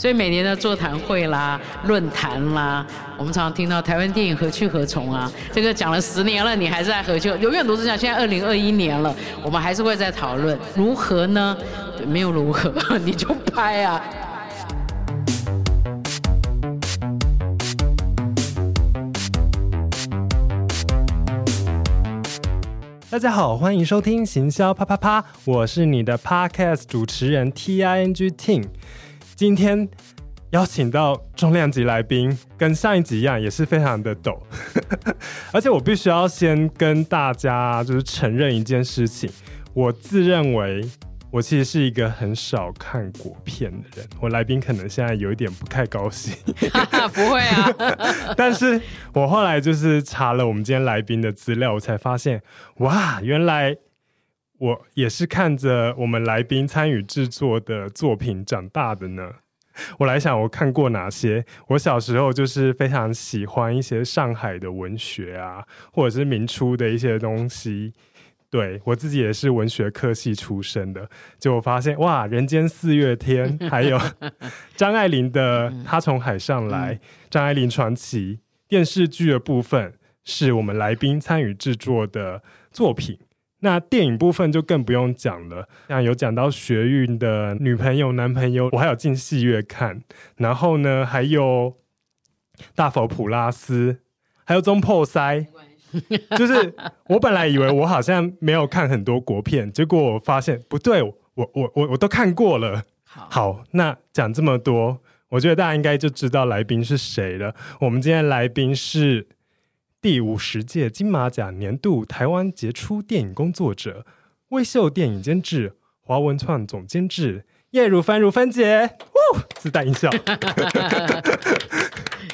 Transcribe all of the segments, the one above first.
所以每年的座谈会啦、论坛啦，我们常常听到台湾电影何去何从啊？这个讲了十年了，你还是在何去？永远都是这样。现在二零二一年了，我们还是会在讨论如何呢？对，没有如何，你就拍啊！大家好，欢迎收听行销啪啪啪，我是你的 Podcast 主持人 T I N G Ting。今天邀请到重量级来宾，跟上一集一样，也是非常的抖。而且我必须要先跟大家就是承认一件事情，我自认为我其实是一个很少看国片的人。我来宾可能现在有一点不太高兴，不会啊。但是我后来就是查了我们今天来宾的资料，我才发现，哇，原来。我也是看着我们来宾参与制作的作品长大的呢。我来想，我看过哪些？我小时候就是非常喜欢一些上海的文学啊，或者是明初的一些东西。对，我自己也是文学科系出身的，就我发现哇，《人间四月天》还有张爱玲的《她从海上来》，张爱玲传奇电视剧的部分是我们来宾参与制作的作品。那电影部分就更不用讲了，像有讲到学运的女朋友、男朋友，我还有进戏院看。然后呢，还有大佛普拉斯，还有中破塞。就是我本来以为我好像没有看很多国片，结果我发现不对，我我我我都看过了。好，好，那讲这么多，我觉得大家应该就知道来宾是谁了。我们今天来宾是。第五十届金马奖年度台湾杰出电影工作者，微秀电影监制、华文创总监制叶如帆如帆姐，呜，自带音效。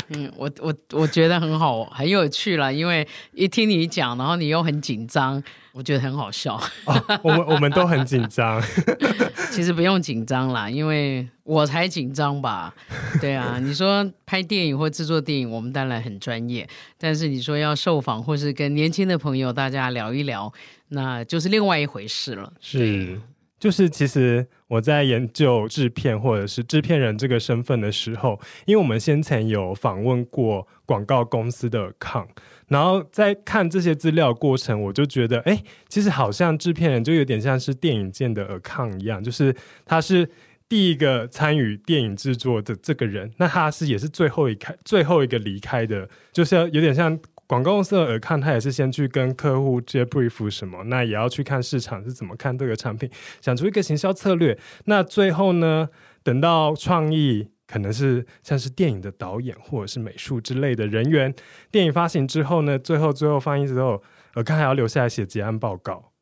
嗯，我我我觉得很好，很有趣了，因为一听你讲，然后你又很紧张，我觉得很好笑。哦、我们我们都很紧张。其实不用紧张啦，因为我才紧张吧？对啊，你说拍电影或制作电影，我们当然很专业。但是你说要受访或是跟年轻的朋友大家聊一聊，那就是另外一回事了。是，就是其实我在研究制片或者是制片人这个身份的时候，因为我们先前有访问过广告公司的 account。然后在看这些资料过程，我就觉得，哎，其实好像制片人就有点像是电影界的尔康一样，就是他是第一个参与电影制作的这个人，那他是也是最后一开最后一个离开的，就是有点像广告公司的尔康，他也是先去跟客户接 brief 什么，那也要去看市场是怎么看这个产品，想出一个行销策略，那最后呢，等到创意。可能是像是电影的导演或者是美术之类的人员，电影发行之后呢，最后最后放映之后，我看还要留下来写结案报告。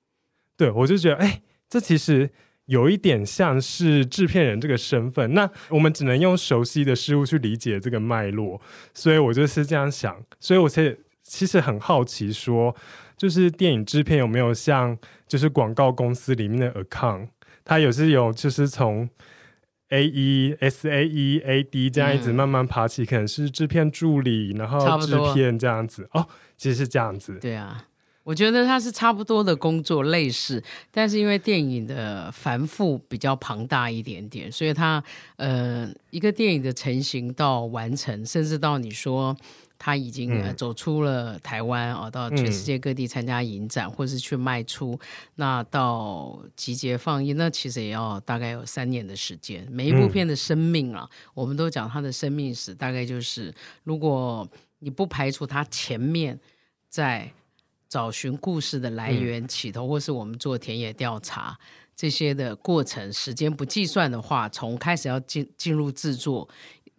对，我就觉得，哎，这其实有一点像是制片人这个身份。那我们只能用熟悉的事物去理解这个脉络，所以我就是这样想。所以我才其实很好奇说，说就是电影制片有没有像就是广告公司里面的 account，他也是有就是从。A E S A E A D 这样一直慢慢爬起，嗯、可能是制片助理，然后制片这样子哦，其实是这样子。对啊，我觉得它是差不多的工作类似，但是因为电影的繁复比较庞大一点点，所以它呃一个电影的成型到完成，甚至到你说。他已经走出了台湾啊，到全世界各地参加影展，嗯、或是去卖出。那到集结放映，那其实也要大概有三年的时间。每一部片的生命啊，嗯、我们都讲它的生命史，大概就是如果你不排除它前面在找寻故事的来源起头，嗯、或是我们做田野调查这些的过程，时间不计算的话，从开始要进进入制作。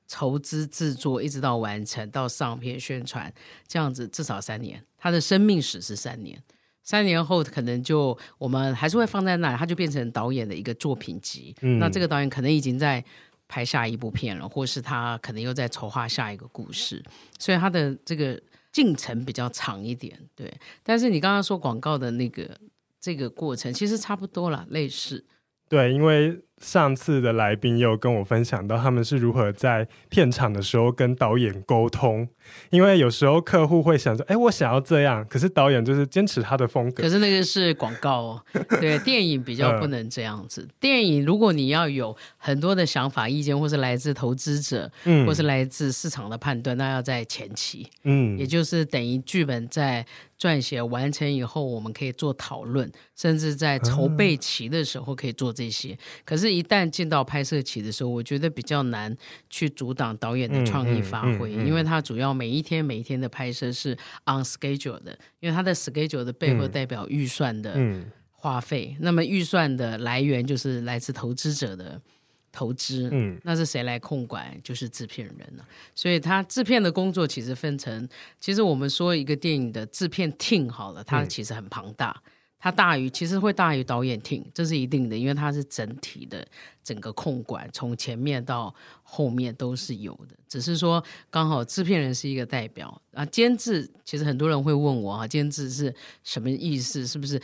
筹资制作一直到完成到上片宣传，这样子至少三年，它的生命史是三年，三年后可能就我们还是会放在那里，他就变成导演的一个作品集。嗯，那这个导演可能已经在拍下一部片了，或是他可能又在筹划下一个故事，所以他的这个进程比较长一点。对，但是你刚刚说广告的那个这个过程，其实差不多了，类似。对，因为。上次的来宾有跟我分享到，他们是如何在片场的时候跟导演沟通，因为有时候客户会想说：“哎，我想要这样。”可是导演就是坚持他的风格。可是那个是广告哦，对，电影比较不能这样子。电影如果你要有很多的想法、意见，或是来自投资者，嗯，或是来自市场的判断，那要在前期，嗯，也就是等于剧本在撰写完成以后，我们可以做讨论，甚至在筹备期的时候可以做这些。可是。一旦进到拍摄期的时候，我觉得比较难去阻挡导演的创意发挥，因为他主要每一天每一天的拍摄是 on schedule 的，因为他的 schedule 的背后代表预算的花费，那么预算的来源就是来自投资者的投资，嗯，那是谁来控管？就是制片人了、啊。所以他制片的工作其实分成，其实我们说一个电影的制片 team 好了，它其实很庞大。嗯它大于，其实会大于导演厅，这是一定的，因为它是整体的整个控管，从前面到后面都是有的。只是说刚好制片人是一个代表啊，监制其实很多人会问我啊，监制是什么意思？是不是？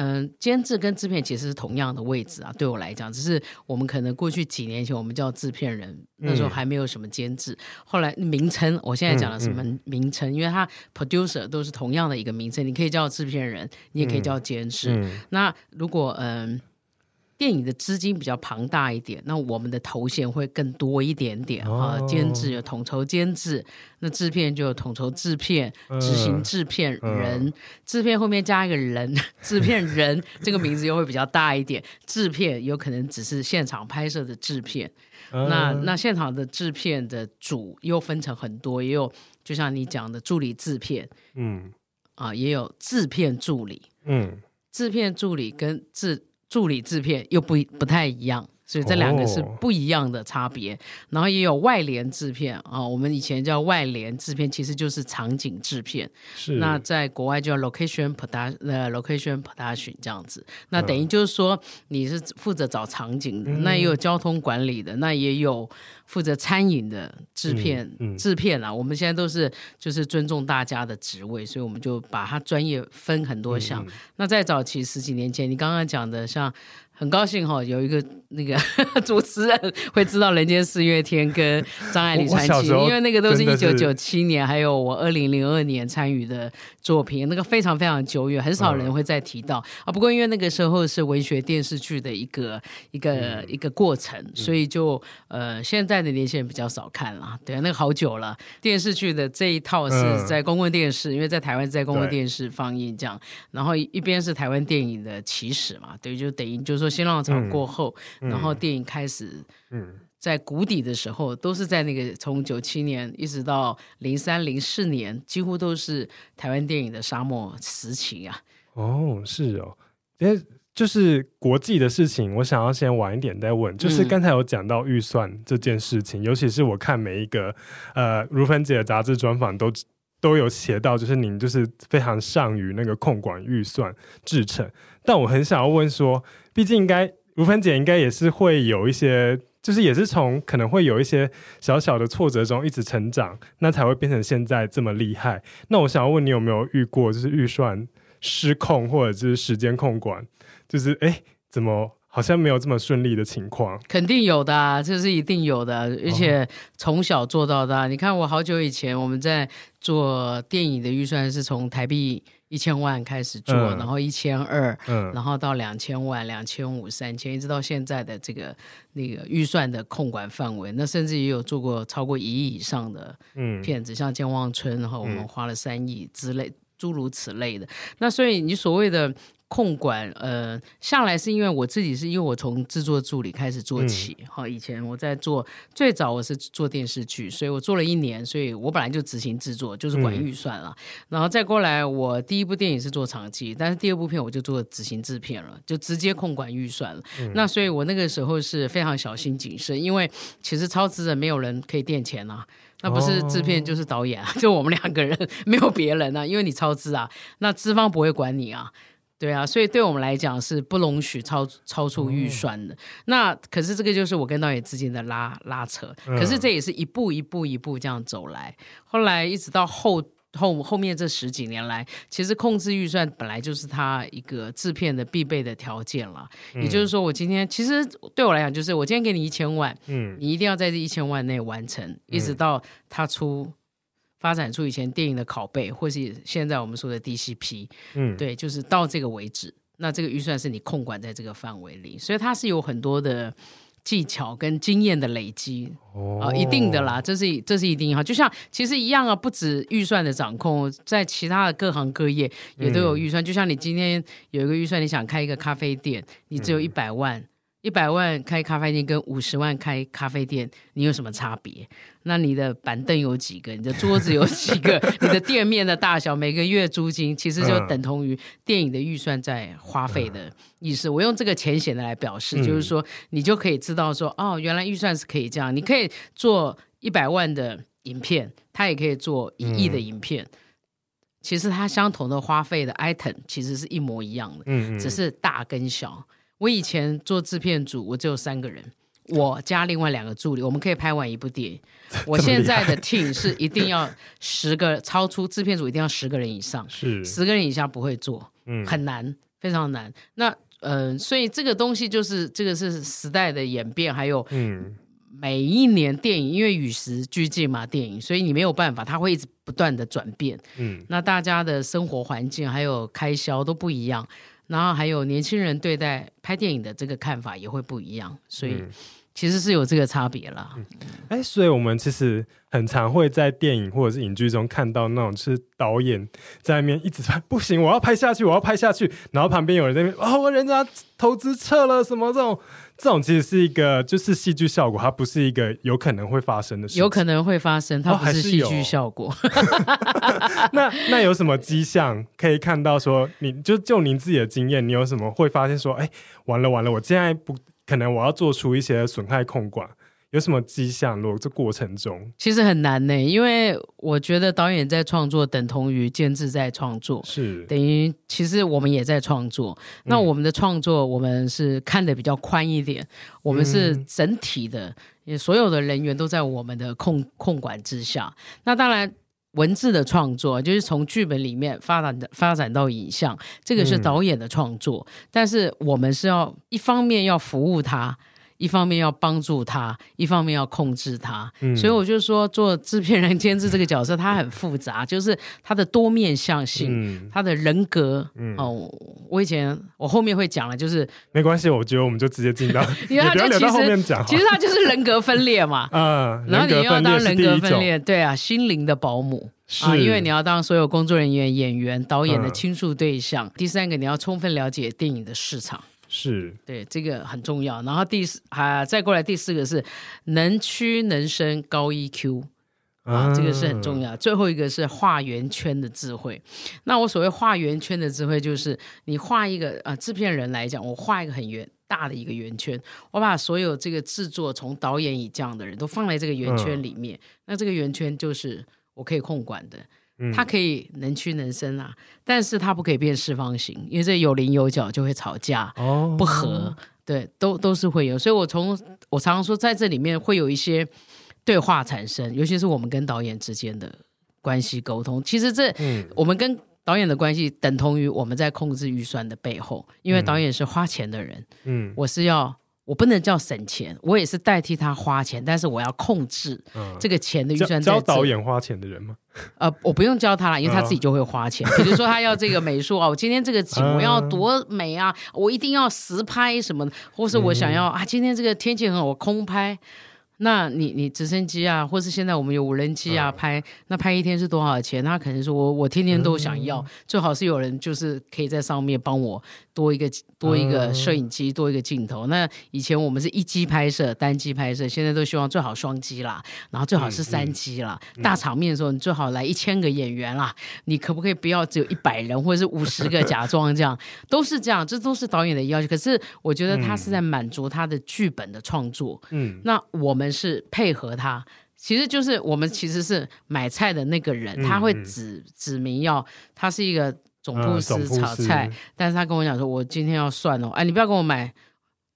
嗯，监制跟制片其实是同样的位置啊。对我来讲，只是我们可能过去几年前我们叫制片人，那时候还没有什么监制。嗯、后来名称，我现在讲的什么名称？嗯嗯、因为它 producer 都是同样的一个名称，你可以叫制片人，你也可以叫监制。那如果嗯。电影的资金比较庞大一点，那我们的头衔会更多一点点啊。监制有统筹监制，那制片就有统筹制片、执行制片人。制片后面加一个人，制片人这个名字又会比较大一点。制片有可能只是现场拍摄的制片，那那现场的制片的组又分成很多，也有就像你讲的助理制片，嗯，啊，也有制片助理，嗯，制片助理跟制。助理制片又不不太一样。所以这两个是不一样的差别，哦、然后也有外联制片啊，我们以前叫外联制片，其实就是场景制片。是。那在国外叫 location production，呃，location production 这样子。那等于就是说，你是负责找场景的，嗯、那也有交通管理的，那也有负责餐饮的制片、嗯嗯、制片啊。我们现在都是就是尊重大家的职位，所以我们就把它专业分很多项。嗯、那在早期十几年前，你刚刚讲的像。很高兴哈，有一个那个 主持人会知道《人间四月天》跟《张爱玲传奇》，因为那个都是一九九七年，还有我二零零二年参与的作品，那个非常非常久远，很少人会再提到、嗯、啊。不过因为那个时候是文学电视剧的一个一个、嗯、一个过程，所以就呃现在的年轻人比较少看了。对，那个好久了，电视剧的这一套是在公共电视，嗯、因为在台湾在公共电视放映这样，然后一边是台湾电影的起始嘛，对，就等于就是说。新浪潮过后，然后电影开始嗯在谷底的时候，嗯、都是在那个从九七年一直到零三零四年，几乎都是台湾电影的沙漠时期啊。哦，是哦，因为就是国际的事情，我想要先晚一点再问。就是刚才有讲到预算这件事情，嗯、尤其是我看每一个呃如芬姐的杂志专访都都有写到，就是您就是非常善于那个控管预算制程。但我很想要问说。毕竟应该如芬姐应该也是会有一些，就是也是从可能会有一些小小的挫折中一直成长，那才会变成现在这么厉害。那我想要问你有没有遇过，就是预算失控或者就是时间控管，就是哎怎么好像没有这么顺利的情况？肯定有的啊，这是一定有的，而且从小做到大。你看我好久以前我们在做电影的预算是从台币。一千万开始做，嗯、然后一千二，然后到两千万、两千五、三千，一直到现在的这个那个预算的控管范围。那甚至也有做过超过一亿以上的片子，嗯、像《健忘村》，然后我们花了三亿之类，嗯、诸如此类的。那所以你所谓的控管，呃，上来是因为我自己是因为我从制作助理开始做起，好、嗯，以前我在做最早我是做电视剧，所以我做了一年，所以我本来就执行制作，就是管预算了。嗯、然后再过来，我第一部电影是做场记，但是第二部片我就做执行制片了，就直接控管预算了。嗯、那所以我那个时候是非常小心谨慎，因为其实超资的没有人可以垫钱啊，那不是制片就是导演啊，就我们两个人，没有别人啊，因为你超支啊，那资方不会管你啊。对啊，所以对我们来讲是不容许超超出预算的。哦、那可是这个就是我跟导演之间的拉拉扯。嗯、可是这也是一步一步一步这样走来。后来一直到后后后面这十几年来，其实控制预算本来就是他一个制片的必备的条件了。嗯、也就是说，我今天其实对我来讲，就是我今天给你一千万，嗯，你一定要在这一千万内完成，嗯、一直到他出。发展出以前电影的拷贝，或是现在我们说的 DCP，嗯，对，就是到这个为止。那这个预算是你控管在这个范围里，所以它是有很多的技巧跟经验的累积哦、呃，一定的啦，这是这是一定哈。就像其实一样啊，不止预算的掌控，在其他的各行各业也都有预算。嗯、就像你今天有一个预算，你想开一个咖啡店，你只有一百万。嗯一百万开咖啡店跟五十万开咖啡店，你有什么差别？那你的板凳有几个？你的桌子有几个？你的店面的大小，每个月租金其实就等同于电影的预算在花费的意思。我用这个浅显的来表示，就是说你就可以知道说，哦，原来预算是可以这样。你可以做一百万的影片，它也可以做一亿的影片。其实它相同的花费的 item 其实是一模一样的，只是大跟小。我以前做制片组，我只有三个人，我加另外两个助理，我们可以拍完一部电影。我现在的 team 是一定要十个，超出制片组一定要十个人以上，是十个人以下不会做，嗯，很难，非常难。那嗯、呃，所以这个东西就是这个是时代的演变，还有嗯，每一年电影因为与时俱进嘛，电影，所以你没有办法，它会一直不断的转变，嗯，那大家的生活环境还有开销都不一样。然后还有年轻人对待拍电影的这个看法也会不一样，所以其实是有这个差别啦。哎、嗯，所以我们其实很常会在电影或者是影剧中看到那种，是导演在那边一直拍，不行，我要拍下去，我要拍下去，然后旁边有人在那边，哦，人家投资撤了什么这种。这种其实是一个，就是戏剧效果，它不是一个有可能会发生的事。有可能会发生，它不是戏剧效果。哦、那那有什么迹象可以看到说，你就就您自己的经验，你有什么会发现说，哎，完了完了，我现在不可能，我要做出一些损害控管。有什么迹象？如果这过程中其实很难呢，因为我觉得导演在创作等同于监制在创作，是等于其实我们也在创作。嗯、那我们的创作，我们是看的比较宽一点，我们是整体的，也、嗯、所有的人员都在我们的控控管之下。那当然，文字的创作就是从剧本里面发展的发展到影像，这个是导演的创作，嗯、但是我们是要一方面要服务他。一方面要帮助他，一方面要控制他，嗯、所以我就说做制片人、监制这个角色，他很复杂，就是他的多面向性，嗯、他的人格。嗯、哦，我以前我后面会讲了，就是没关系，我觉得我们就直接进到，你不要留到后面讲。其实他就是人格分裂嘛，嗯，然后你要当人格分裂，对啊，心灵的保姆是啊，因为你要当所有工作人员、演员、导演的倾诉对象。嗯、第三个，你要充分了解电影的市场。是对，这个很重要。然后第四啊，再过来第四个是能屈能伸高 EQ 啊，这个是很重要。最后一个是画圆圈的智慧。那我所谓画圆圈的智慧，就是你画一个啊，制片人来讲，我画一个很圆大的一个圆圈，我把所有这个制作从导演以这样的人都放在这个圆圈里面，嗯、那这个圆圈就是我可以控管的。它可以能屈能伸啊，但是它不可以变四方形，因为这有棱有角就会吵架，哦、不合，对，都都是会有。所以我从我常常说，在这里面会有一些对话产生，尤其是我们跟导演之间的关系沟通。其实这，嗯、我们跟导演的关系等同于我们在控制预算的背后，因为导演是花钱的人，嗯，我是要。我不能叫省钱，我也是代替他花钱，但是我要控制这个钱的预算嗯。教导演花钱的人吗？呃，我不用教他了，因为他自己就会花钱。比如说他要这个美术啊，我今天这个景我要多美啊，我一定要实拍什么的，或是我想要啊，今天这个天气很好，我空拍。那你你直升机啊，或是现在我们有无人机啊，拍那拍一天是多少钱？他可能说我我天天都想要，最好是有人就是可以在上面帮我多一个多一个摄影机，多一个镜头。那以前我们是一机拍摄，单机拍摄，现在都希望最好双机啦，然后最好是三机啦。大场面的时候，你最好来一千个演员啦，你可不可以不要只有一百人或者是五十个假装这样？都是这样，这都是导演的要求。可是我觉得他是在满足他的剧本的创作。嗯，那我们。是配合他，其实就是我们其实是买菜的那个人，嗯、他会指指明要他是一个总铺师炒菜，但是他跟我讲说，我今天要蒜哦，哎，你不要跟我买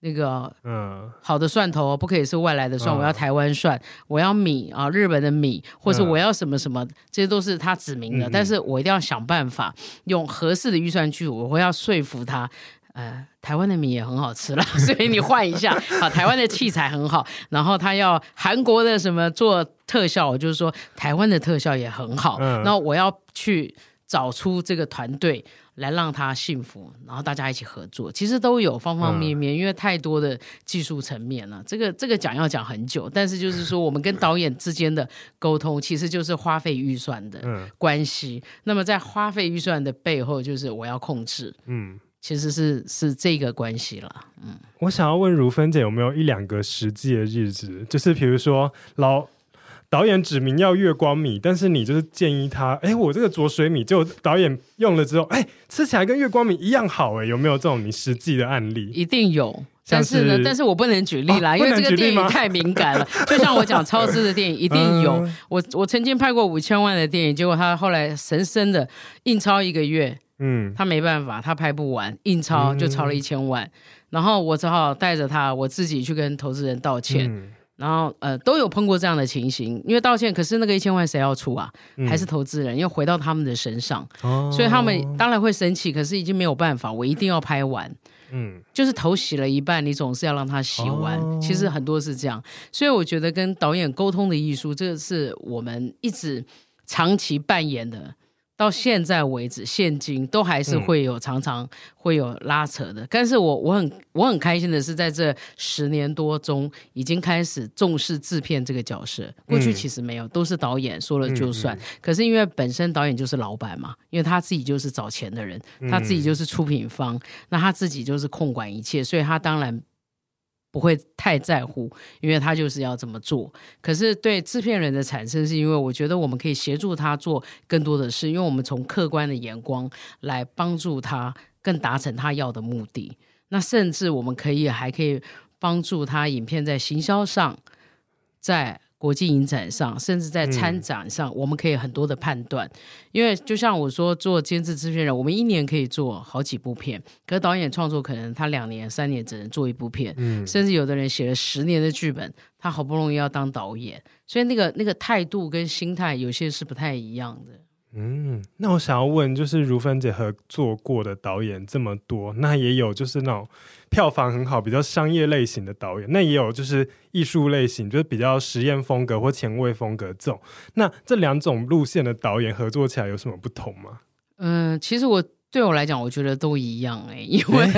那个嗯。好的蒜头，不可以是外来的蒜，嗯、我要台湾蒜，我要米啊，日本的米，或是我要什么什么，这些都是他指明的，嗯、但是我一定要想办法用合适的预算去，我会要说服他。呃，台湾的米也很好吃了，所以你换一下啊。台湾的器材很好，然后他要韩国的什么做特效，我就是说台湾的特效也很好。嗯，那我要去找出这个团队来让他幸福，然后大家一起合作。其实都有方方面面，嗯，因为太多的技术层面了。这个这个讲要讲很久，但是就是说我们跟导演之间的沟通，其实就是花费预算的关系。嗯，那么在花费预算的背后，就是我要控制。嗯。其实是是这个关系了，嗯，我想要问如芬姐有没有一两个实际的日子，就是比如说老导演指明要月光米，但是你就是建议他，哎，我这个浊水米就导演用了之后，哎，吃起来跟月光米一样好，哎，有没有这种你实际的案例？一定有，但是呢，但是我不能举例啦，哦、因为这个电影太敏感了。就像我讲超支的电影，一定有。嗯、我我曾经拍过五千万的电影，结果他后来神圣的印钞一个月。嗯，他没办法，他拍不完，印钞就超了一千万，嗯、然后我只好带着他，我自己去跟投资人道歉，嗯、然后呃都有碰过这样的情形，因为道歉，可是那个一千万谁要出啊？嗯、还是投资人，又回到他们的身上，哦、所以他们当然会生气，可是已经没有办法，我一定要拍完，嗯，就是头洗了一半，你总是要让他洗完，哦、其实很多是这样，所以我觉得跟导演沟通的艺术，这个是我们一直长期扮演的。到现在为止，现今都还是会有常常会有拉扯的。嗯、但是我我很我很开心的是，在这十年多中，已经开始重视制片这个角色。过去其实没有，都是导演说了就算。嗯、可是因为本身导演就是老板嘛，因为他自己就是找钱的人，他自己就是出品方，嗯、那他自己就是控管一切，所以他当然。不会太在乎，因为他就是要这么做。可是对制片人的产生，是因为我觉得我们可以协助他做更多的事，因为我们从客观的眼光来帮助他更达成他要的目的。那甚至我们可以还可以帮助他影片在行销上，在。国际影展上，甚至在参展上，嗯、我们可以很多的判断。因为就像我说，做监制制片人，我们一年可以做好几部片，可是导演创作可能他两年、三年只能做一部片，嗯、甚至有的人写了十年的剧本，他好不容易要当导演，所以那个那个态度跟心态有些是不太一样的。嗯，那我想要问，就是如芬姐合作过的导演这么多，那也有就是那种票房很好、比较商业类型的导演，那也有就是艺术类型，就是比较实验风格或前卫风格这种。那这两种路线的导演合作起来有什么不同吗？嗯，其实我。对我来讲，我觉得都一样哎，因为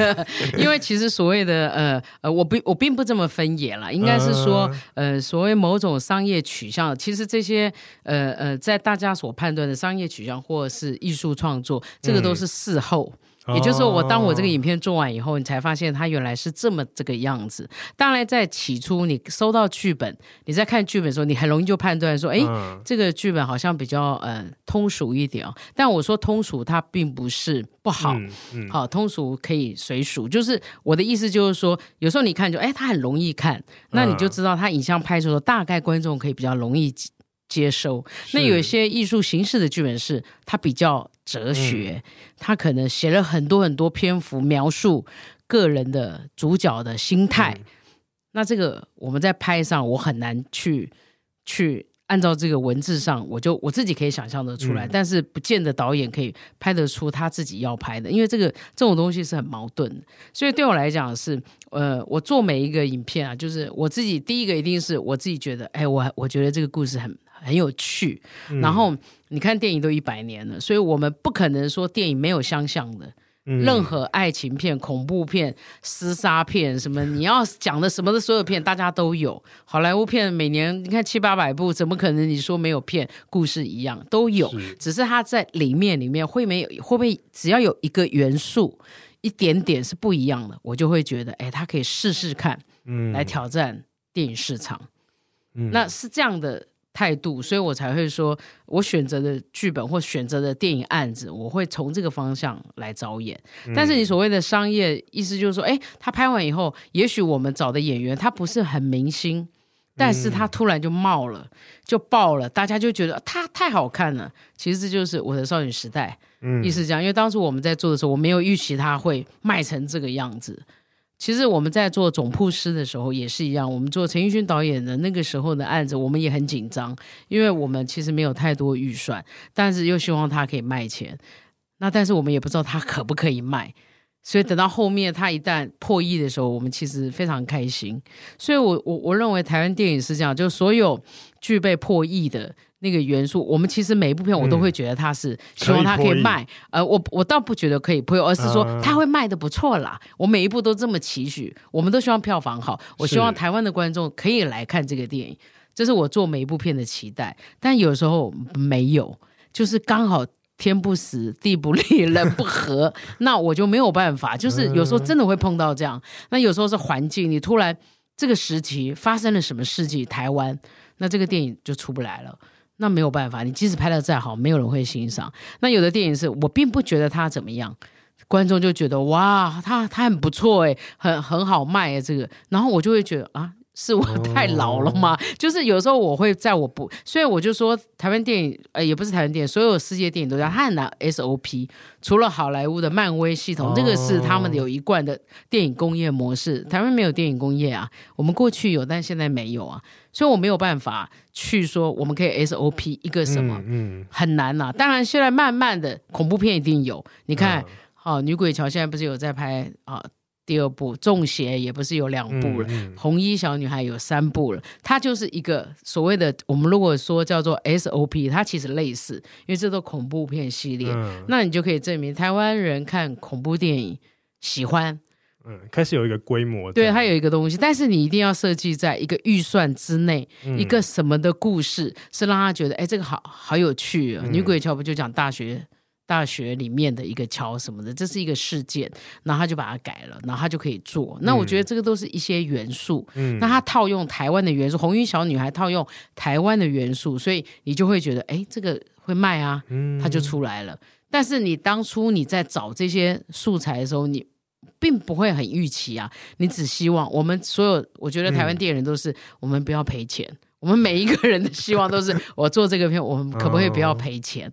因为其实所谓的呃呃，我不我并不这么分野啦，应该是说呃，所谓某种商业取向，其实这些呃呃，在大家所判断的商业取向或者是艺术创作，这个都是事后。嗯也就是说，我当我这个影片做完以后，你才发现它原来是这么这个样子。当然，在起初你收到剧本，你在看剧本的时候，你很容易就判断说，哎，这个剧本好像比较呃通俗一点哦。但我说通俗，它并不是不好，嗯嗯、好通俗可以随俗。就是我的意思就是说，有时候你看就哎，它很容易看，那你就知道它影像拍出的大概观众可以比较容易。接收。那有一些艺术形式的剧本是它比较哲学，它、嗯、可能写了很多很多篇幅描述个人的主角的心态。嗯、那这个我们在拍上，我很难去去按照这个文字上，我就我自己可以想象的出来，嗯、但是不见得导演可以拍得出他自己要拍的，因为这个这种东西是很矛盾的。所以对我来讲是，呃，我做每一个影片啊，就是我自己第一个一定是我自己觉得，哎，我我觉得这个故事很。很有趣，然后你看电影都一百年了，所以我们不可能说电影没有相像的，嗯、任何爱情片、恐怖片、厮杀片，什么你要讲的什么的所有片，大家都有。好莱坞片每年你看七八百部，怎么可能你说没有片？故事一样都有，是只是它在里面里面会没有会不会只要有一个元素一点点是不一样的，我就会觉得哎，他可以试试看，嗯，来挑战电影市场，嗯，那是这样的。态度，所以我才会说，我选择的剧本或选择的电影案子，我会从这个方向来找演。但是你所谓的商业意思就是说，哎，他拍完以后，也许我们找的演员他不是很明星，但是他突然就冒了，就爆了，大家就觉得他太好看了。其实这就是我的少女时代，意思这样。因为当时我们在做的时候，我没有预期他会卖成这个样子。其实我们在做总铺师的时候也是一样，我们做陈奕迅导演的那个时候的案子，我们也很紧张，因为我们其实没有太多预算，但是又希望他可以卖钱。那但是我们也不知道他可不可以卖，所以等到后面他一旦破亿的时候，我们其实非常开心。所以我我我认为台湾电影是这样，就所有具备破亿的。那个元素，我们其实每一部片我都会觉得它是希望它可以卖，以呃，我我倒不觉得可以破，而是说它会卖的不错啦。嗯、我每一部都这么期许，我们都希望票房好，我希望台湾的观众可以来看这个电影，是这是我做每一部片的期待。但有时候没有，就是刚好天不时地不利 人不和，那我就没有办法。就是有时候真的会碰到这样，那有时候是环境，你突然这个时期发生了什么事情，台湾那这个电影就出不来了。那没有办法，你即使拍的再好，没有人会欣赏。那有的电影是我并不觉得它怎么样，观众就觉得哇，它它很不错诶，很很好卖诶。这个，然后我就会觉得啊。是我太老了吗？Oh. 就是有时候我会在我不，所以我就说台湾电影，呃，也不是台湾电影，所有世界电影都这样，它很难 SOP。除了好莱坞的漫威系统，这、oh. 个是他们有一贯的电影工业模式。台湾没有电影工业啊，我们过去有，但现在没有啊，所以我没有办法去说我们可以 SOP 一个什么，嗯，很难呐、啊。当然，现在慢慢的恐怖片一定有，你看，好、oh. 哦，女鬼桥现在不是有在拍啊？第二部《中邪》也不是有两部了，嗯嗯，红衣小女孩有三部了。它就是一个所谓的，我们如果说叫做 SOP，它其实类似，因为这都恐怖片系列，嗯、那你就可以证明台湾人看恐怖电影喜欢。嗯，开始有一个规模，对，它有一个东西，但是你一定要设计在一个预算之内，嗯、一个什么的故事是让他觉得，哎，这个好好有趣啊！嗯、女鬼桥不就讲大学？大学里面的一个桥什么的，这是一个事件，然后他就把它改了，然后他就可以做。那我觉得这个都是一些元素，嗯，那他套用台湾的元素，红衣小女孩套用台湾的元素，所以你就会觉得，哎，这个会卖啊，嗯，它就出来了。但是你当初你在找这些素材的时候，你并不会很预期啊，你只希望我们所有，我觉得台湾电影人都是，嗯，我们不要赔钱，我们每一个人的希望都是，我做这个片，我们可不可以不要赔钱？哦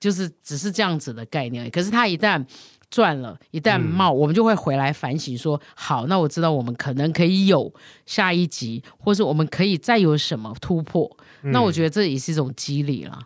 就是只是这样子的概念，可是他一旦赚了，一旦冒，嗯、我们就会回来反省说：好，那我知道我们可能可以有下一集，或是我们可以再有什么突破。嗯、那我觉得这也是一种激励啦。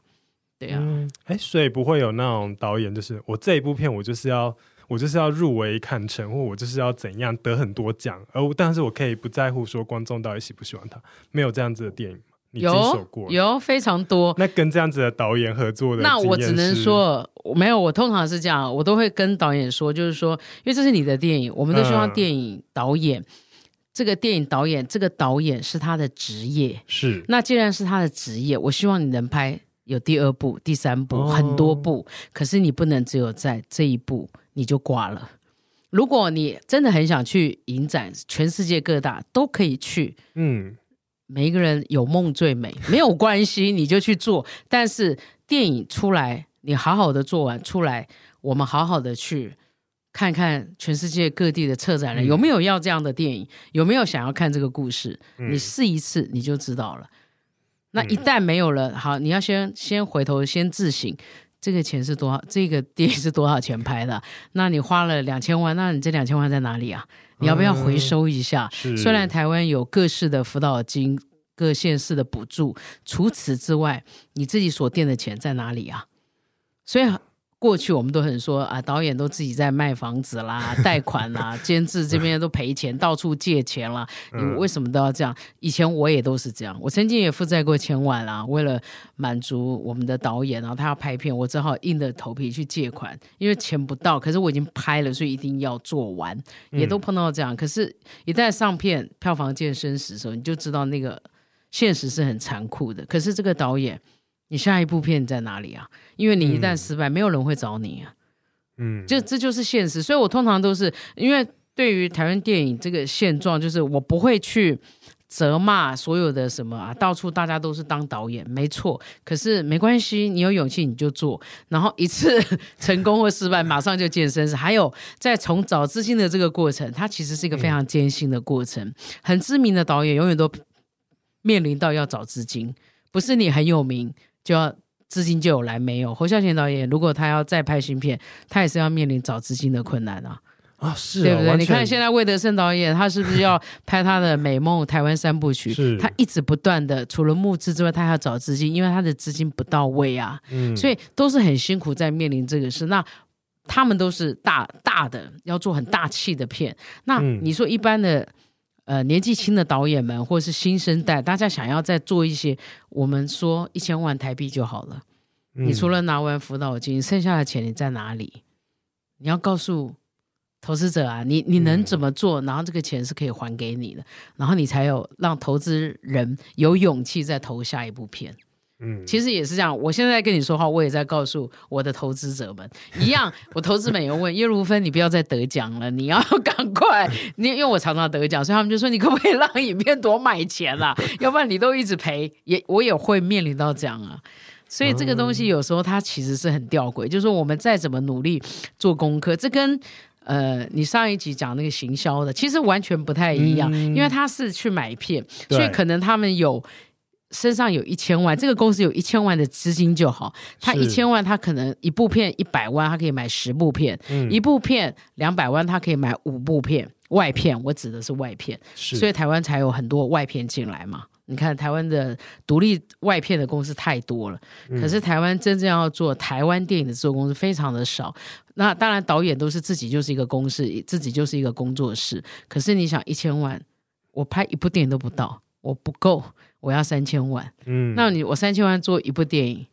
对啊，哎、嗯，所以不会有那种导演，就是我这一部片，我就是要我就是要入围看成，或我就是要怎样得很多奖，而但是我可以不在乎说观众到底喜不喜欢他，没有这样子的电影。有有非常多，那跟这样子的导演合作的，那我只能说没有。我通常是这样，我都会跟导演说，就是说，因为这是你的电影，我们都希望电影导演、嗯、这个电影导演这个导演是他的职业，是。那既然是他的职业，我希望你能拍有第二部、第三部、哦、很多部，可是你不能只有在这一部你就挂了。如果你真的很想去影展，全世界各大都可以去，嗯。每一个人有梦最美，没有关系，你就去做。但是电影出来，你好好的做完出来，我们好好的去看看全世界各地的策展人、嗯、有没有要这样的电影，有没有想要看这个故事。嗯、你试一次你就知道了。那一旦没有了，好，你要先先回头先自省，这个钱是多少？这个电影是多少钱拍的？那你花了两千万，那你这两千万在哪里啊？你要不要回收一下？嗯、虽然台湾有各式的辅导金、各县市的补助，除此之外，你自己所垫的钱在哪里啊？所以过去我们都很说啊，导演都自己在卖房子啦、贷款啦，监制这边都赔钱，到处借钱啦。你为什么都要这样？以前我也都是这样，我曾经也负债过千万啦，为了满足我们的导演，然后他要拍片，我只好硬着头皮去借款，因为钱不到，可是我已经拍了，所以一定要做完，也都碰到这样。可是，一旦上片，票房见生死的时候，你就知道那个现实是很残酷的。可是这个导演。你下一部片在哪里啊？因为你一旦失败，嗯、没有人会找你啊。嗯，就这就是现实。所以我通常都是因为对于台湾电影这个现状，就是我不会去责骂所有的什么啊，到处大家都是当导演，没错。可是没关系，你有勇气你就做，然后一次 成功或失败，马上就见生死。还有在从找资金的这个过程，它其实是一个非常艰辛的过程。嗯、很知名的导演永远都面临到要找资金，不是你很有名。就要资金就有来没有？侯孝贤导演如果他要再拍新片，他也是要面临找资金的困难啊！啊，是啊，对不对？你看现在魏德圣导演，他是不是要拍他的《美梦台湾三部曲》？是，他一直不断的除了募资之外，他还要找资金，因为他的资金不到位啊。嗯，所以都是很辛苦在面临这个事。那他们都是大大的要做很大气的片。那你说一般的？呃，年纪轻的导演们，或是新生代，大家想要再做一些，我们说一千万台币就好了。嗯、你除了拿完辅导金，剩下的钱你在哪里？你要告诉投资者啊，你你能怎么做，然后这个钱是可以还给你的，然后你才有让投资人有勇气再投下一部片。嗯，其实也是这样。我现在跟你说话，我也在告诉我的投资者们 一样。我投资们也问叶如芬，你不要再得奖了，你要 赶快。你因为我常常得奖，所以他们就说你可不可以让影片多买钱啦、啊？要不然你都一直赔，也我也会面临到这样啊。所以这个东西有时候它其实是很吊诡，就是说我们再怎么努力做功课，这跟呃你上一集讲那个行销的其实完全不太一样，嗯、因为他是去买片，所以可能他们有。身上有一千万，这个公司有一千万的资金就好。他一千万，他可能一部片一百万，他可以买十部片；嗯、一部片两百万，他可以买五部片外片。我指的是外片，所以台湾才有很多外片进来嘛。你看台湾的独立外片的公司太多了，嗯、可是台湾真正要做台湾电影的制作公司非常的少。那当然导演都是自己就是一个公司，自己就是一个工作室。可是你想一千万，我拍一部电影都不到，我不够。我要三千万，嗯，那你我三千万做一部电影，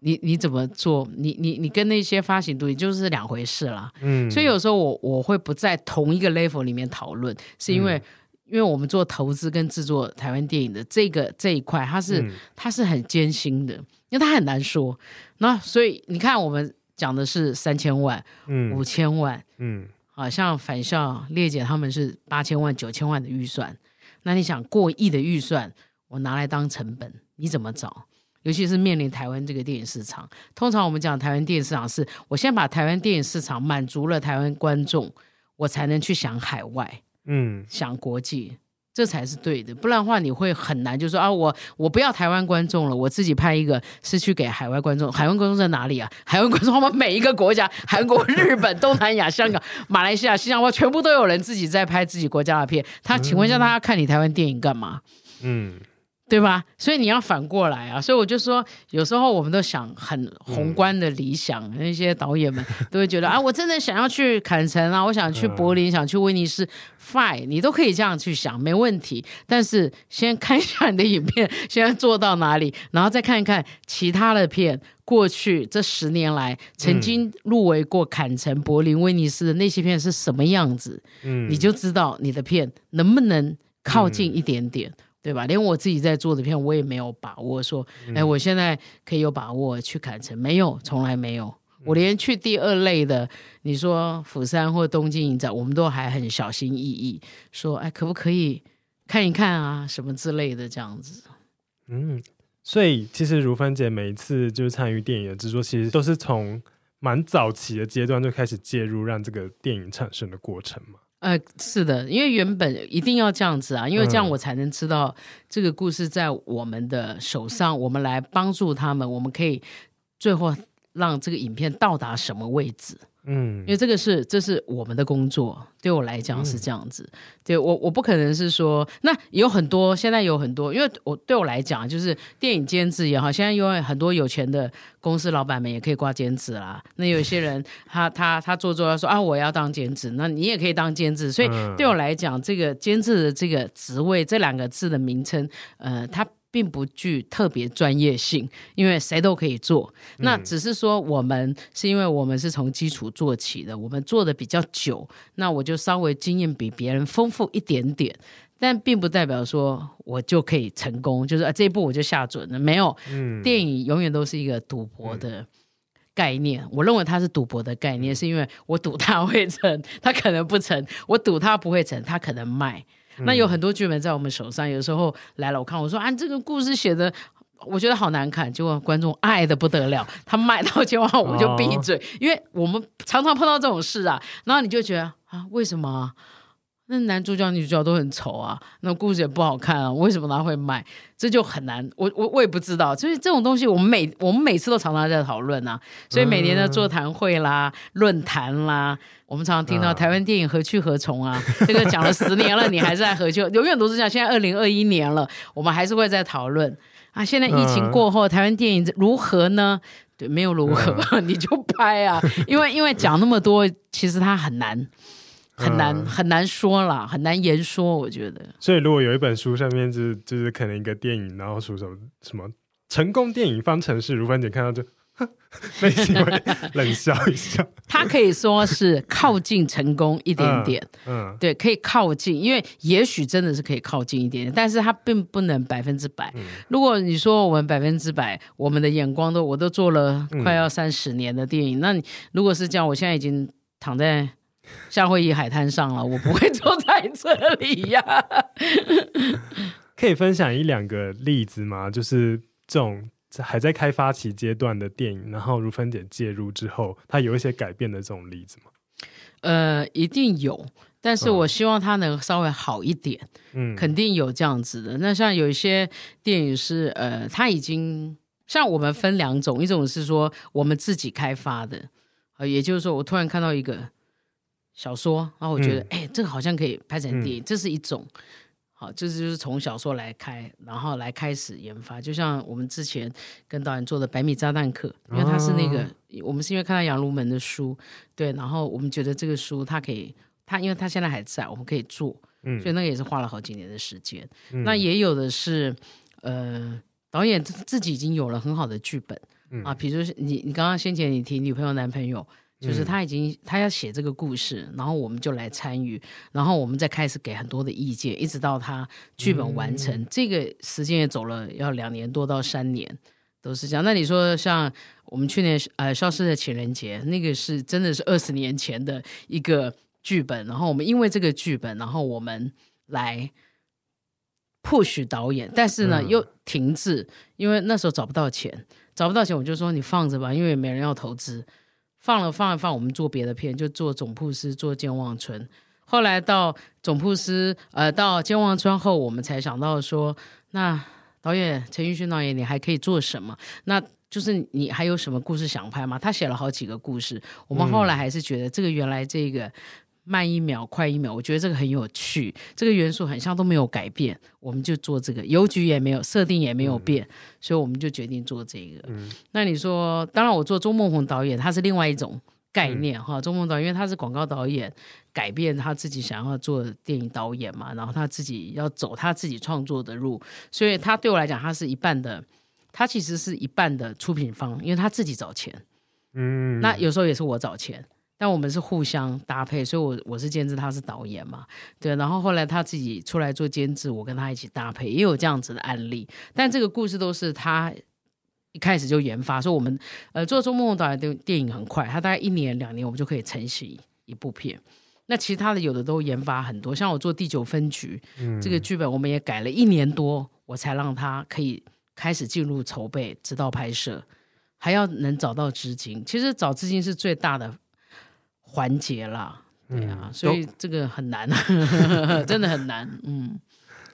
你你怎么做？你你你跟那些发行独立就是两回事啦，嗯，所以有时候我我会不在同一个 level 里面讨论，是因为、嗯、因为我们做投资跟制作台湾电影的这个这一块，它是、嗯、它是很艰辛的，因为它很难说。那所以你看，我们讲的是三千万，嗯，五千万，嗯，好像返校列姐他们是八千万、九千万的预算，那你想过亿的预算？我拿来当成本，你怎么找？尤其是面临台湾这个电影市场，通常我们讲台湾电影市场是，我先把台湾电影市场满足了台湾观众，我才能去想海外，嗯，想国际，这才是对的。不然的话，你会很难，就是说啊，我我不要台湾观众了，我自己拍一个是去给海外观众。海外观众在哪里啊？海外观众，我们每一个国家，韩国、日本、东南亚、香港、马来西亚、新加坡，全部都有人自己在拍自己国家的片。他请问一下，大家看你台湾电影干嘛？嗯。对吧？所以你要反过来啊！所以我就说，有时候我们都想很宏观的理想，嗯、那些导演们都会觉得 啊，我真的想要去坎城啊，我想去柏林，嗯、想去威尼斯，fine，你都可以这样去想，没问题。但是先看一下你的影片，现在做到哪里，然后再看一看其他的片，过去这十年来曾经入围过坎城、柏林、威尼斯的那些片是什么样子，嗯，你就知道你的片能不能靠近一点点。嗯对吧？连我自己在做的片，我也没有把握说，哎、嗯，我现在可以有把握去砍成，没有，从来没有。我连去第二类的，你说釜山或东京影展，我们都还很小心翼翼，说，哎，可不可以看一看啊，什么之类的这样子。嗯，所以其实如芬姐每一次就是参与电影的制作，其实都是从蛮早期的阶段就开始介入，让这个电影产生的过程嘛。呃，是的，因为原本一定要这样子啊，因为这样我才能知道这个故事在我们的手上，我们来帮助他们，我们可以最后让这个影片到达什么位置。嗯，因为这个是这是我们的工作，对我来讲是这样子。嗯、对我我不可能是说，那有很多现在有很多，因为我对我来讲就是电影监制也好，现在因为很多有钱的公司老板们也可以挂监制啦。那有些人他他他做做要说啊，我要当监制，那你也可以当监制。所以对我来讲，这个监制的这个职位这两个字的名称，呃，它。并不具特别专业性，因为谁都可以做。那只是说我们是因为我们是从基础做起的，我们做的比较久，那我就稍微经验比别人丰富一点点，但并不代表说我就可以成功，就是啊这一步我就下准了。没有，嗯，电影永远都是一个赌博的概念。我认为它是赌博的概念，是因为我赌它会成，它可能不成；我赌它不会成，它可能卖。那有很多剧本在我们手上，有时候来了，我看我说啊，这个故事写的我觉得好难看，结果观众爱的不得了，他买到千万我就闭嘴，哦、因为我们常常碰到这种事啊，然后你就觉得啊，为什么？那男主角、女主角都很丑啊，那故事也不好看啊，为什么他会卖？这就很难，我我我也不知道。所以这种东西，我们每我们每次都常常在讨论啊。所以每年的座谈会啦、论坛啦，我们常常听到台湾电影何去何从啊？这个讲了十年了，你还是在何去？永远都是这样。现在二零二一年了，我们还是会在讨论啊。现在疫情过后，台湾电影如何呢？对，没有如何，你就拍啊。因为因为讲那么多，其实它很难。很难、嗯、很难说啦，很难言说，我觉得。所以，如果有一本书上面就是就是可能一个电影，然后说什么什么成功电影方程式，如芬姐看到就 内心会冷笑一下。他可以说是靠近成功一点点，嗯，嗯对，可以靠近，因为也许真的是可以靠近一点点，但是他并不能百分之百。嗯、如果你说我们百分之百，我们的眼光都我都做了快要三十年的电影，嗯、那你如果是这样，我现在已经躺在。夏威夷海滩上了，我不会坐在这里呀。可以分享一两个例子吗？就是这种还在开发期阶段的电影，然后如芬姐介入之后，它有一些改变的这种例子吗？呃，一定有，但是我希望它能稍微好一点。嗯，肯定有这样子的。那像有一些电影是呃，它已经像我们分两种，一种是说我们自己开发的，呃，也就是说我突然看到一个。小说，然后我觉得，哎、嗯，这个好像可以拍成电影，嗯、这是一种，好，这是就是从小说来开，然后来开始研发。就像我们之前跟导演做的《百米炸弹客》，因为他是那个，哦、我们是因为看到杨如门的书，对，然后我们觉得这个书他可以，他因为他现在还在，我们可以做，嗯，所以那个也是花了好几年的时间。嗯、那也有的是，呃，导演自己已经有了很好的剧本，嗯、啊，比如说你你刚刚先前你提女朋友男朋友。就是他已经他要写这个故事，然后我们就来参与，然后我们再开始给很多的意见，一直到他剧本完成，嗯、这个时间也走了要两年多到三年，都是这样。那你说像我们去年呃消失的情人节，那个是真的是二十年前的一个剧本，然后我们因为这个剧本，然后我们来 push 导演，但是呢、嗯、又停滞，因为那时候找不到钱，找不到钱，我就说你放着吧，因为没人要投资。放了放一放，我们做别的片，就做总铺师，做健忘村。后来到总铺师，呃，到健忘村后，我们才想到说，那导演陈奕迅导演，你还可以做什么？那就是你还有什么故事想拍吗？他写了好几个故事，我们后来还是觉得这个原来这个。慢一秒，快一秒，我觉得这个很有趣，这个元素很像都没有改变，我们就做这个，邮局也没有，设定也没有变，嗯、所以我们就决定做这个。嗯、那你说，当然我做钟孟宏导演，他是另外一种概念哈。钟孟宏导演因为他是广告导演，改变他自己想要做电影导演嘛，然后他自己要走他自己创作的路，所以他对我来讲，他是一半的，他其实是一半的出品方，因为他自己找钱，嗯，那有时候也是我找钱。但我们是互相搭配，所以我我是监制，他是导演嘛，对。然后后来他自己出来做监制，我跟他一起搭配，也有这样子的案例。但这个故事都是他一开始就研发，所以我们呃做钟孟宏导演的电影很快，他大概一年两年我们就可以成型一部片。那其他的有的都研发很多，像我做第九分局、嗯、这个剧本，我们也改了一年多，我才让他可以开始进入筹备，直到拍摄，还要能找到资金。其实找资金是最大的。环节啦，对啊，嗯、所以这个很难，真的很难。嗯，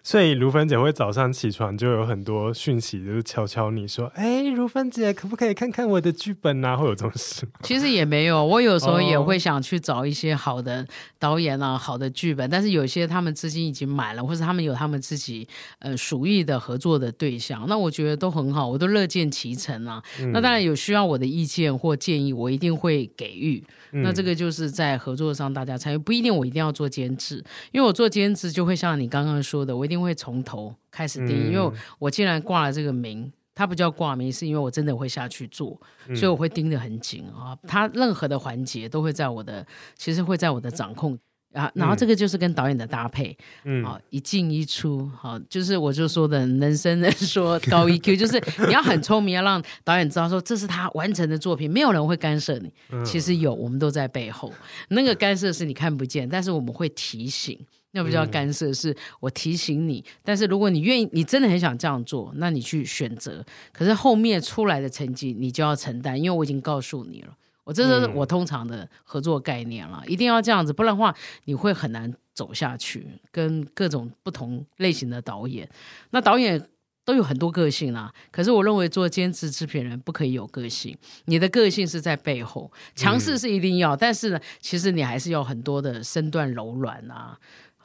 所以如芬姐会早上起床就有很多讯息，就是敲敲你说：“哎，如芬姐，可不可以看看我的剧本啊？”会有这种事吗？其实也没有，我有时候也会想去找一些好的导演啊、好的剧本，但是有些他们资金已经满了，或者他们有他们自己呃属意的合作的对象，那我觉得都很好，我都乐见其成啊。嗯、那当然有需要我的意见或建议，我一定会给予。嗯、那这个就是在合作上大家参与，不一定我一定要做监制，因为我做监制就会像你刚刚说的，我一定会从头开始定，嗯、因为我既然挂了这个名，它不叫挂名，是因为我真的会下去做，嗯、所以我会盯得很紧啊，它任何的环节都会在我的，其实会在我的掌控。啊，然后这个就是跟导演的搭配，嗯，好，一进一出，好，就是我就说的能生能说高 EQ，就是你要很聪明，要让导演知道说这是他完成的作品，没有人会干涉你。其实有，我们都在背后，那个干涉是你看不见，但是我们会提醒，那不叫干涉，是我提醒你。但是如果你愿意，你真的很想这样做，那你去选择，可是后面出来的成绩你就要承担，因为我已经告诉你了。我这是我通常的合作概念了，嗯、一定要这样子，不然的话你会很难走下去。跟各种不同类型的导演，那导演都有很多个性啦。可是我认为做监制制片人不可以有个性，你的个性是在背后，强势是一定要，嗯、但是呢，其实你还是要很多的身段柔软啊。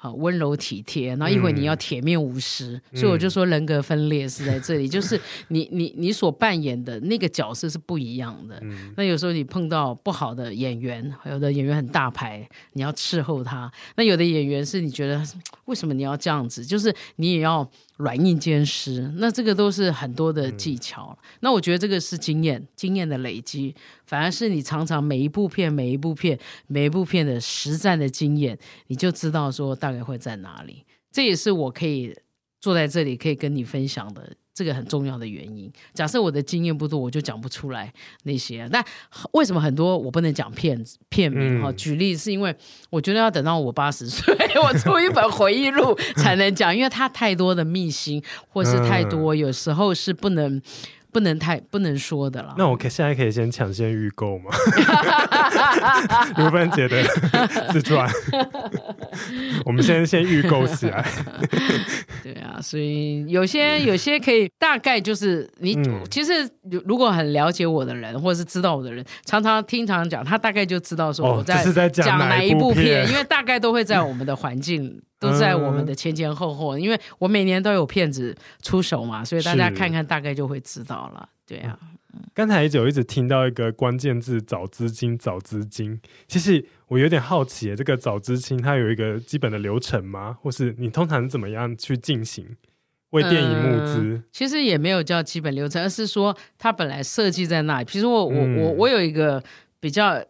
好温柔体贴，然后一会你要铁面无私，嗯、所以我就说人格分裂是在这里，嗯、就是你你你所扮演的那个角色是不一样的。嗯、那有时候你碰到不好的演员，有的演员很大牌，你要伺候他；那有的演员是你觉得为什么你要这样子，就是你也要。软硬兼施，那这个都是很多的技巧。嗯、那我觉得这个是经验，经验的累积，反而是你常常每一部片、每一部片、每一部片的实战的经验，你就知道说大概会在哪里。这也是我可以坐在这里可以跟你分享的。这个很重要的原因。假设我的经验不多，我就讲不出来那些。但为什么很多我不能讲片子片名？哈、嗯，举例是因为我觉得要等到我八十岁，我出一本回忆录才能讲，因为它太多的秘辛，或是太多，有时候是不能。不能太不能说的了。那我可现在可以先抢先预购吗？刘芬姐的 自传，我们先先预购起来。对啊，所以有些有些可以大概就是你、嗯、其实如果很了解我的人，或者是知道我的人，常常听常常讲，他大概就知道说我在讲哪一部片，因为大概都会在我们的环境。都在我们的前前后后，因为我每年都有骗子出手嘛，所以大家看看大概就会知道了。对啊，刚才有一直听到一个关键字“找资金”，找资金。其实我有点好奇，这个找资金它有一个基本的流程吗？或是你通常怎么样去进行为电影募资？嗯，其实也没有叫基本流程，而是说它本来设计在那里。比如说我我我我有一个比较。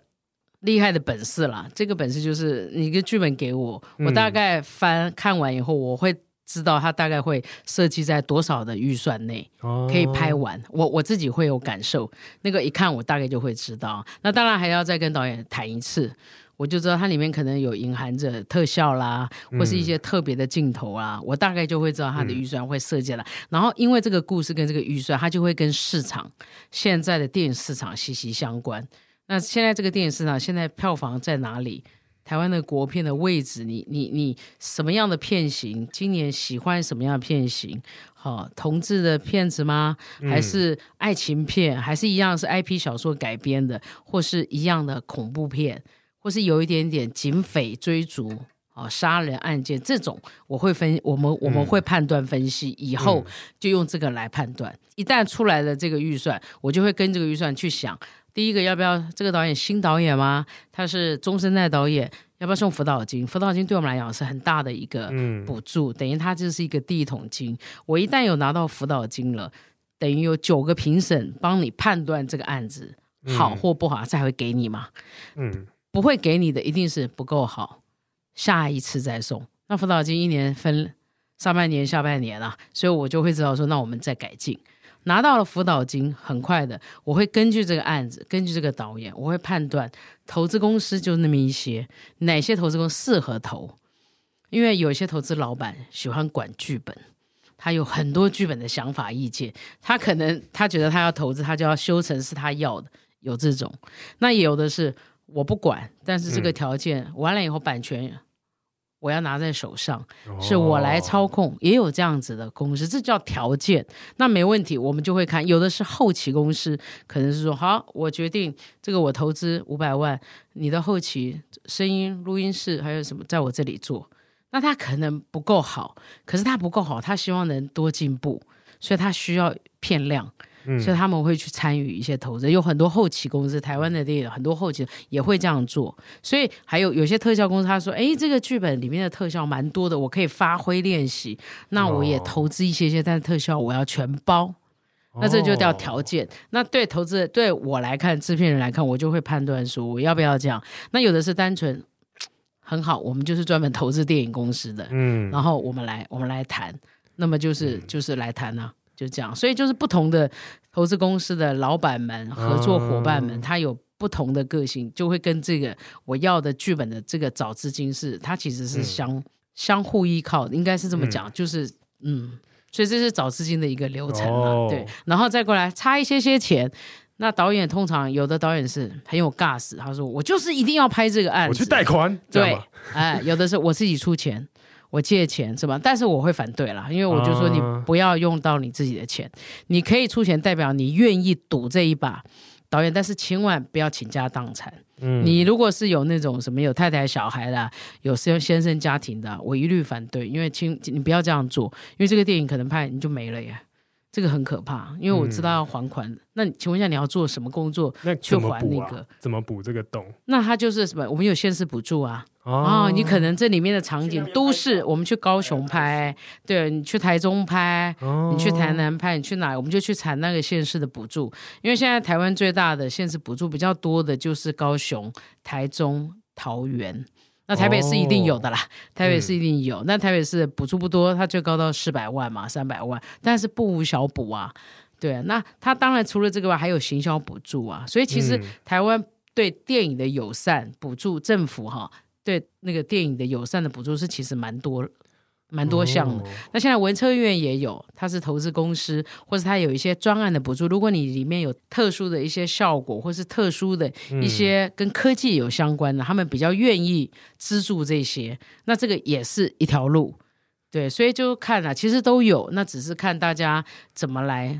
厉害的本事啦，这个本事就是你一个剧本给我，我大概翻看完以后，我会知道它大概会设计在多少的预算内可以拍完。我我自己会有感受，那个一看我大概就会知道。那当然还要再跟导演谈一次，我就知道它里面可能有隐含着特效啦，或是一些特别的镜头啊，我大概就会知道它的预算会设计了。然后因为这个故事跟这个预算，它就会跟市场现在的电影市场息息相关。那现在这个电影市场现在票房在哪里？台湾的国片的位置，你你你什么样的片型？今年喜欢什么样的片型？好，同志的片子吗？还是爱情片？还是一样是 IP 小说改编的？或是一样的恐怖片？或是有一点点警匪追逐？啊，杀人案件这种，我会分，我们我们会判断分析，以后就用这个来判断。一旦出来了这个预算，我就会跟这个预算去想。第一个要不要这个导演新导演吗？他是中生代导演，要不要送辅导金？辅导金对我们来讲是很大的一个补助，嗯、等于他就是一个第一桶金。我一旦有拿到辅导金了，等于有九个评审帮你判断这个案子好或不好，才会给你嘛。嗯，不会给你的一定是不够好，下一次再送。那辅导金一年分上半年、下半年啊，所以我就会知道说，那我们再改进。拿到了辅导金，很快的，我会根据这个案子，根据这个导演，我会判断投资公司就那么一些，哪些投资公司适合投，因为有些投资老板喜欢管剧本，他有很多剧本的想法意见，他可能他觉得他要投资，他就要修成是他要的，有这种，那也有的是我不管，但是这个条件完了以后，版权我要拿在手上，是我来操控，哦、也有这样子的公司，这叫条件。那没问题，我们就会看。有的是后期公司，可能是说好，我决定这个我投资五百万，你的后期声音录音室还有什么，在我这里做。那他可能不够好，可是他不够好，他希望能多进步，所以他需要片量。所以他们会去参与一些投资，有很多后期公司，台湾的电影很多后期也会这样做。所以还有有些特效公司，他说：“哎，这个剧本里面的特效蛮多的，我可以发挥练习。那我也投资一些些，但是特效我要全包。那这就叫条件。那对投资对我来看，制片人来看，我就会判断说我要不要这样。那有的是单纯很好，我们就是专门投资电影公司的，嗯，然后我们来我们来谈，那么就是就是来谈呢。”就这样，所以就是不同的投资公司的老板们、合作伙伴们，他有不同的个性，就会跟这个我要的剧本的这个找资金是，它其实是相、嗯、相互依靠的，应该是这么讲，嗯、就是嗯，所以这是找资金的一个流程嘛，哦、对，然后再过来差一些些钱，那导演通常有的导演是很有 gas，他说我就是一定要拍这个案子，我去贷款，对，哎，有的是我自己出钱。我借钱是吧？但是我会反对啦，因为我就说你不要用到你自己的钱，你可以出钱，代表你愿意赌这一把，导演，但是千万不要倾家荡产。嗯，你如果是有那种什么有太太小孩的，有先先生家庭的，我一律反对，因为请你不要这样做，因为这个电影可能拍你就没了耶。这个很可怕，因为我知道要还款。嗯、那请问一下，你要做什么工作去还那个？怎么补这个洞？那他就是什么？我们有现实补助啊。哦，你可能这里面的场景都是，我们去高雄拍，对，你去台中拍，哦、你去台南拍，你去哪？我们就去谈那个县市的补助。因为现在台湾最大的县市补助比较多的就是高雄、台中、桃园。那台北市一定有的啦，哦、台北市一定有。那、嗯、台北市补助不多，它最高到四百万嘛，三百万，但是不无小补啊。对啊，那它当然除了这个外，还有行销补助啊。所以其实台湾对电影的友善补助，政府哈对那个电影的友善的补助是其实蛮多。蛮多项的，哦、那现在文策院也有，它是投资公司，或是它有一些专案的补助。如果你里面有特殊的一些效果，或是特殊的一些跟科技有相关的，嗯、他们比较愿意资助这些，那这个也是一条路。对，所以就看了，其实都有，那只是看大家怎么来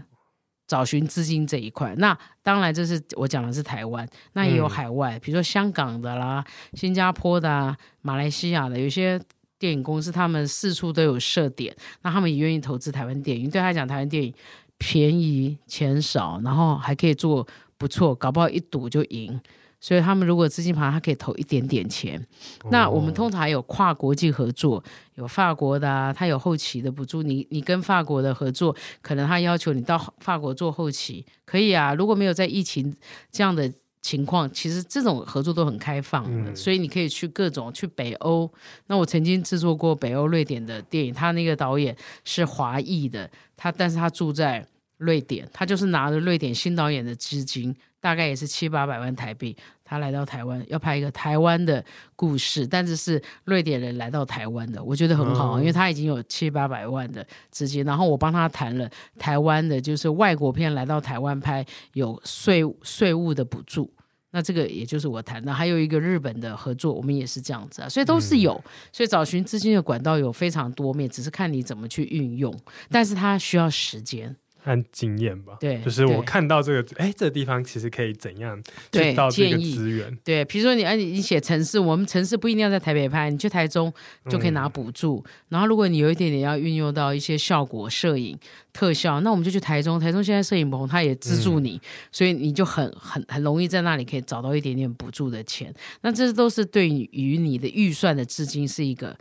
找寻资金这一块。那当然，这是我讲的是台湾，那也有海外，嗯、比如说香港的啦、新加坡的、啊、马来西亚的，有些。电影公司他们四处都有设点，那他们也愿意投资台湾电影。对他来讲，台湾电影便宜、钱少，然后还可以做不错，搞不好一赌就赢。所以他们如果资金盘，他可以投一点点钱。哦、那我们通常有跨国际合作，有法国的、啊，他有后期的补助。你你跟法国的合作，可能他要求你到法国做后期，可以啊。如果没有在疫情这样的。情况其实这种合作都很开放的，嗯、所以你可以去各种去北欧。那我曾经制作过北欧瑞典的电影，他那个导演是华裔的，他但是他住在瑞典，他就是拿着瑞典新导演的资金，大概也是七八百万台币，他来到台湾要拍一个台湾的故事，但是是瑞典人来到台湾的，我觉得很好，嗯、因为他已经有七八百万的资金，然后我帮他谈了台湾的，就是外国片来到台湾拍有税税务的补助。那这个也就是我谈的，还有一个日本的合作，我们也是这样子啊，所以都是有，嗯、所以找寻资金的管道有非常多面，只是看你怎么去运用，但是它需要时间。看经验吧，对，就是我看到这个，哎对，这个地方其实可以怎样去到这个资源？对，比如说你，哎，你写城市，我们城市不一定要在台北拍，你去台中就可以拿补助。嗯、然后，如果你有一点点要运用到一些效果、摄影、特效，那我们就去台中。台中现在摄影棚，它也资助你，嗯、所以你就很很很容易在那里可以找到一点点补助的钱。那这都是对于你的预算的资金是一个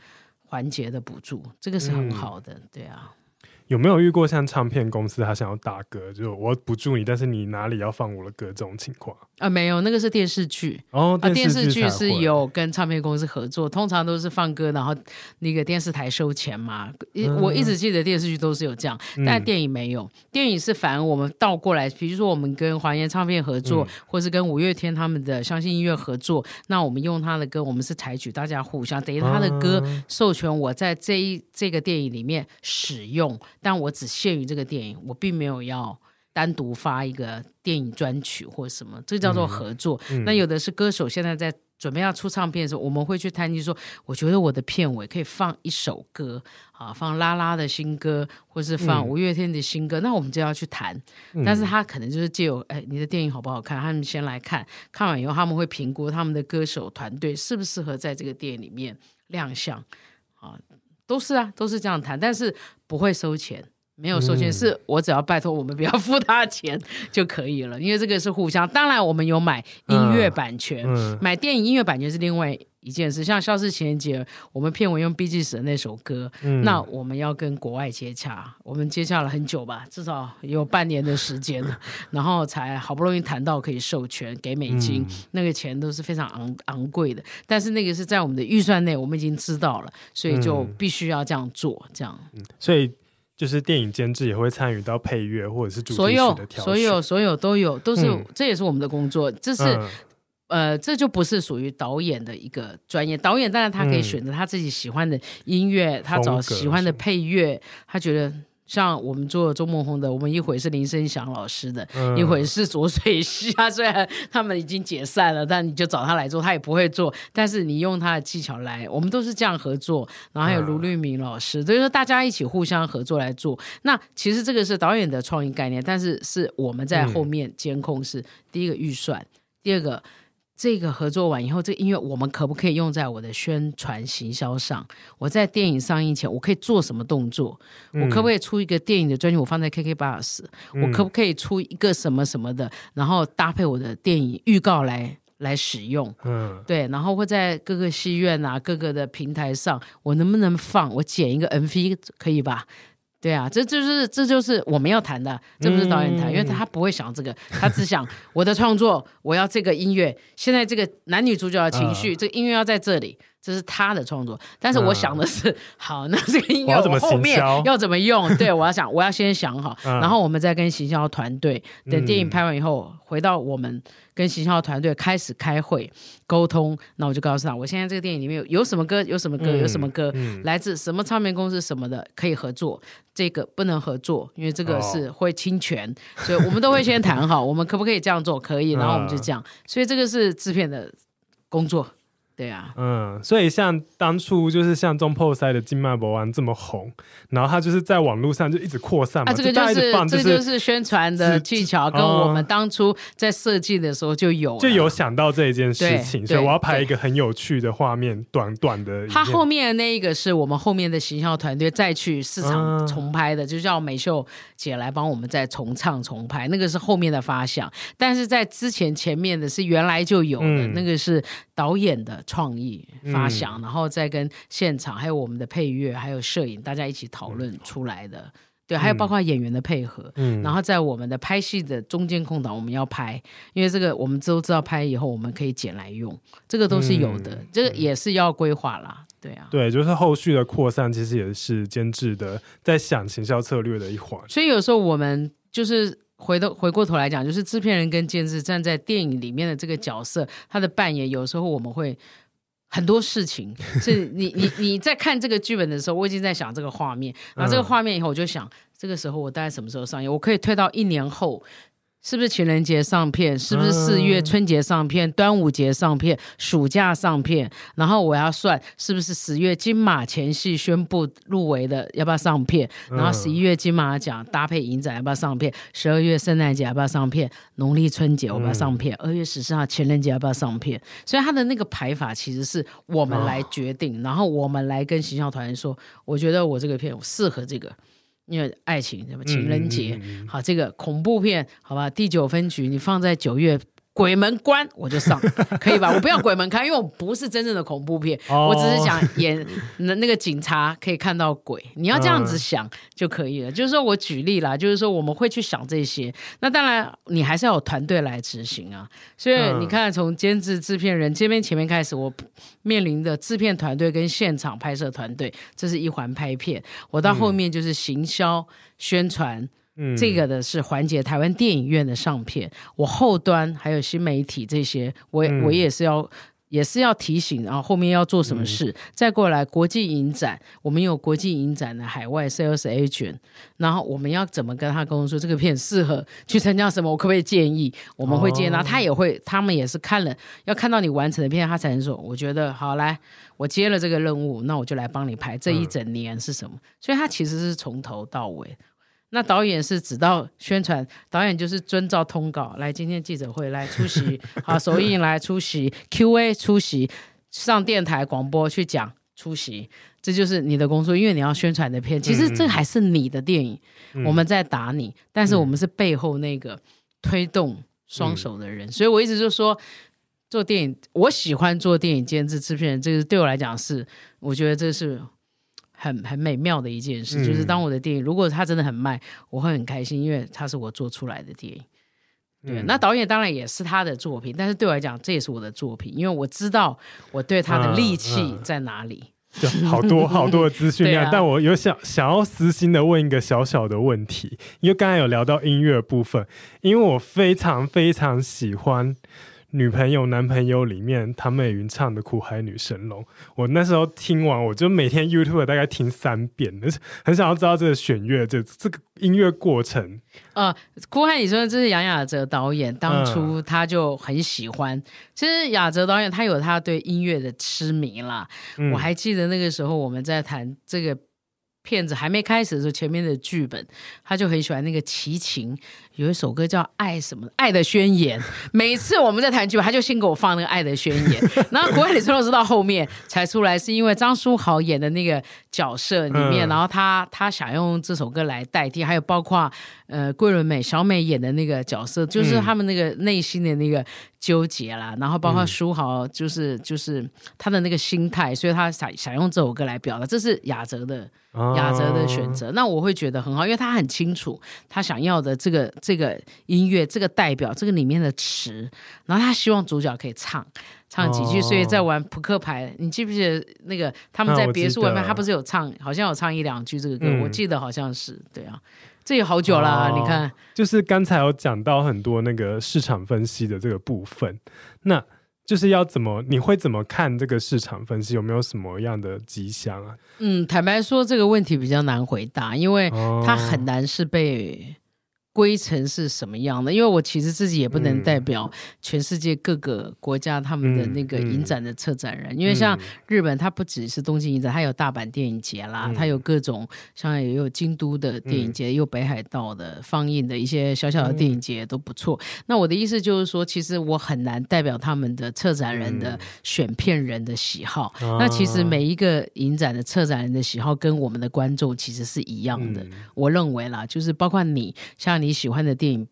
环节的补助，这个是很好的，嗯、对啊。有没有遇过像唱片公司他想要打歌，就我不助你，但是你哪里要放我的歌这种情况？啊，没有，那个是电视剧哦，电视剧是有跟唱片公司合作，通常都是放歌，然后那个电视台收钱嘛。嗯、我一直记得电视剧都是有这样，但电影没有。嗯、电影是反而我们倒过来，比如说我们跟华研唱片合作，嗯、或是跟五月天他们的相信音乐合作，那我们用他的歌，我们是采取大家互相等于他的歌授权我在这一这个电影里面使用。但我只限于这个电影，我并没有要单独发一个电影专曲或什么，这叫做合作。那有的是歌手现在在准备要出唱片的时候，我们会去谈及说，我觉得我的片尾可以放一首歌啊，放拉拉的新歌，或是放五月天的新歌，嗯、那我们就要去谈。但是他可能就是借由哎，你的电影好不好看？他们先来看看完以后，他们会评估他们的歌手团队适不适合在这个电影里面亮相啊，都是啊，都是这样谈，但是不会收钱。没有收钱，嗯、是我只要拜托我们不要付他钱 就可以了，因为这个是互相。当然，我们有买音乐版权，嗯嗯、买电影音乐版权是另外一件事。像《消失情人节》，我们片尾用 Bee Gees 的那首歌，嗯、那我们要跟国外接洽，我们接洽了很久吧，至少有半年的时间，然后才好不容易谈到可以授权给美金，嗯、那个钱都是非常昂昂贵的。但是那个是在我们的预算内，我们已经知道了，所以就必须要这样做，这样。嗯、所以。就是电影监制也会参与到配乐或者是主题曲的挑选，所有所有所有都有，都是、嗯、这也是我们的工作。这是、嗯、呃，这就不是属于导演的一个专业。导演当然他可以选择他自己喜欢的音乐，嗯、他找喜欢的配乐，他觉得。像我们做周梦红的，我们一会是林声祥老师的，嗯、一会是左水溪啊。虽然他们已经解散了，但你就找他来做，他也不会做。但是你用他的技巧来，我们都是这样合作。然后还有卢律明老师，所以说大家一起互相合作来做。那其实这个是导演的创意概念，但是是我们在后面监控是第一个预算，嗯、第二个。这个合作完以后，这个音乐我们可不可以用在我的宣传行销上？我在电影上映前，我可以做什么动作？嗯、我可不可以出一个电影的专辑？我放在 KK Bus，、嗯、我可不可以出一个什么什么的？然后搭配我的电影预告来来使用？嗯，对，然后会在各个戏院啊、各个的平台上，我能不能放？我剪一个 MV 可以吧？对啊，这就是这就是我们要谈的，这不是导演谈，嗯、因为他不会想这个，他只想我的创作，我要这个音乐，现在这个男女主角的情绪，呃、这个音乐要在这里。这是他的创作，但是我想的是，嗯、好，那这个音乐我后面要怎么用？对，我要想，我要先想好，嗯、然后我们再跟行销团队，等电影拍完以后，嗯、回到我们跟行销团队开始开会沟通。那我就告诉他，我现在这个电影里面有有什么歌，有什么歌，有什么歌，来自什么唱片公司什么的可以合作，这个不能合作，因为这个是会侵权，哦、所以我们都会先谈好，我们可不可以这样做？可以，然后我们就这样。所以这个是制片的工作。对啊，嗯，所以像当初就是像中破塞的金脉博湾这么红，然后他就是在网络上就一直扩散嘛，啊，这个就是，就就是、这个就是宣传的技巧，跟我们当初在设计的时候就有就有想到这一件事情，所以我要拍一个很有趣的画面，短短的。他后面的那一个是我们后面的形象团队再去市场重拍的，嗯、就叫美秀姐来帮我们再重唱重拍，那个是后面的发想，但是在之前前面的是原来就有的，嗯、那个是导演的。创意发想，嗯、然后再跟现场还有我们的配乐，还有摄影，大家一起讨论出来的。嗯、对，还有包括演员的配合。嗯，然后在我们的拍戏的中间空档，我们要拍，因为这个我们都知道拍以后我们可以剪来用，这个都是有的，嗯、这个也是要规划啦。对啊，对，就是后续的扩散，其实也是监制的在想行销策略的一环。所以有时候我们就是。回头回过头来讲，就是制片人跟监制站在电影里面的这个角色，他的扮演有时候我们会很多事情。是你你你在看这个剧本的时候，我已经在想这个画面，然后这个画面以后，我就想这个时候我大概什么时候上映？我可以推到一年后。是不是情人节上片？是不是四月春节上片？嗯、端午节上片？暑假上片？然后我要算是不是十月金马前戏宣布入围的要不要上片？然后十一月金马奖搭配影展要不要上片？十二月圣诞节要不要上片？农历春节要不要上片？二、嗯、月十四号情人节要不要上片？所以他的那个排法其实是我们来决定，哦、然后我们来跟行销团员说，我觉得我这个片我适合这个。因为爱情什么情人节，嗯嗯嗯、好，这个恐怖片，好吧，第九分局你放在九月。鬼门关我就上，可以吧？我不要鬼门开，因为我不是真正的恐怖片，哦、我只是想演那那个警察可以看到鬼。你要这样子想就可以了。嗯、就是说我举例啦，就是说我们会去想这些。那当然，你还是要有团队来执行啊。所以你看，从监制、制片人这边前面开始，我面临的制片团队跟现场拍摄团队，这是一环拍片。我到后面就是行销宣传。嗯，这个的是缓解台湾电影院的上片，我后端还有新媒体这些，我、嗯、我也是要也是要提醒，然后后面要做什么事，嗯、再过来国际影展，我们有国际影展的海外 sales agent，然后我们要怎么跟他沟通说这个片适合去参加什么，我可不可以建议？我们会建议，然后他也会，他们也是看了要看到你完成的片，他才能说，我觉得好来，我接了这个任务，那我就来帮你拍这一整年是什么，嗯、所以他其实是从头到尾。那导演是指到宣传，导演就是遵照通稿来今天记者会来出席，好，首映来出席，Q&A 出席，上电台广播去讲出席，这就是你的工作，因为你要宣传的片，其实这还是你的电影，嗯、我们在打你，但是我们是背后那个推动双手的人，嗯、所以我一直就说做电影，我喜欢做电影监制制片人，这个对我来讲是，我觉得这是。很很美妙的一件事，嗯、就是当我的电影如果它真的很卖，我会很开心，因为它是我做出来的电影。对，嗯、那导演当然也是他的作品，但是对我来讲，这也是我的作品，因为我知道我对他的力气在哪里。就、好多好多的资讯 量，啊、但我有想想要私心的问一个小小的问题，因为刚才有聊到音乐部分，因为我非常非常喜欢。女朋友、男朋友里面，谭美云唱的《苦海女神龙》，我那时候听完，我就每天 YouTube 大概听三遍，很想要知道这个选乐，这这个音乐过程。呃，《苦海女神龙》这是杨雅哲导演当初他就很喜欢。嗯、其实雅哲导演他有他对音乐的痴迷啦。嗯、我还记得那个时候我们在谈这个。片子还没开始的时候，前面的剧本他就很喜欢那个齐秦，有一首歌叫《爱什么爱的宣言》。每次我们在谈剧本，他就先给我放那个《爱的宣言》。然后《国外李春龙》是到后面才出来，是因为张书豪演的那个角色里面，嗯、然后他他想用这首歌来代替，还有包括呃桂纶镁、小美演的那个角色，就是他们那个内心的那个纠结啦。嗯、然后包括书豪，就是就是他的那个心态，所以他想想用这首歌来表达，这是雅哲的。雅哲的选择，那我会觉得很好，因为他很清楚他想要的这个这个音乐，这个代表这个里面的词，然后他希望主角可以唱唱几句，所以在玩扑克牌，你记不记得那个他们在别墅外面，他不是有唱，好像有唱一两句这个歌，我记得好像是对啊，这也好久了，你看，就是刚才有讲到很多那个市场分析的这个部分，那。就是要怎么？你会怎么看这个市场分析？有没有什么样的迹象啊？嗯，坦白说，这个问题比较难回答，因为它很难是被。规程是什么样的？因为我其实自己也不能代表全世界各个国家他们的那个影展的策展人，嗯嗯、因为像日本，它不只是东京影展，它有大阪电影节啦，嗯、它有各种像也有京都的电影节，嗯、有北海道的放映的一些小小的电影节都不错。嗯、那我的意思就是说，其实我很难代表他们的策展人的选片人的喜好。嗯、那其实每一个影展的策展人的喜好跟我们的观众其实是一样的。嗯、我认为啦，就是包括你像。你喜欢的电影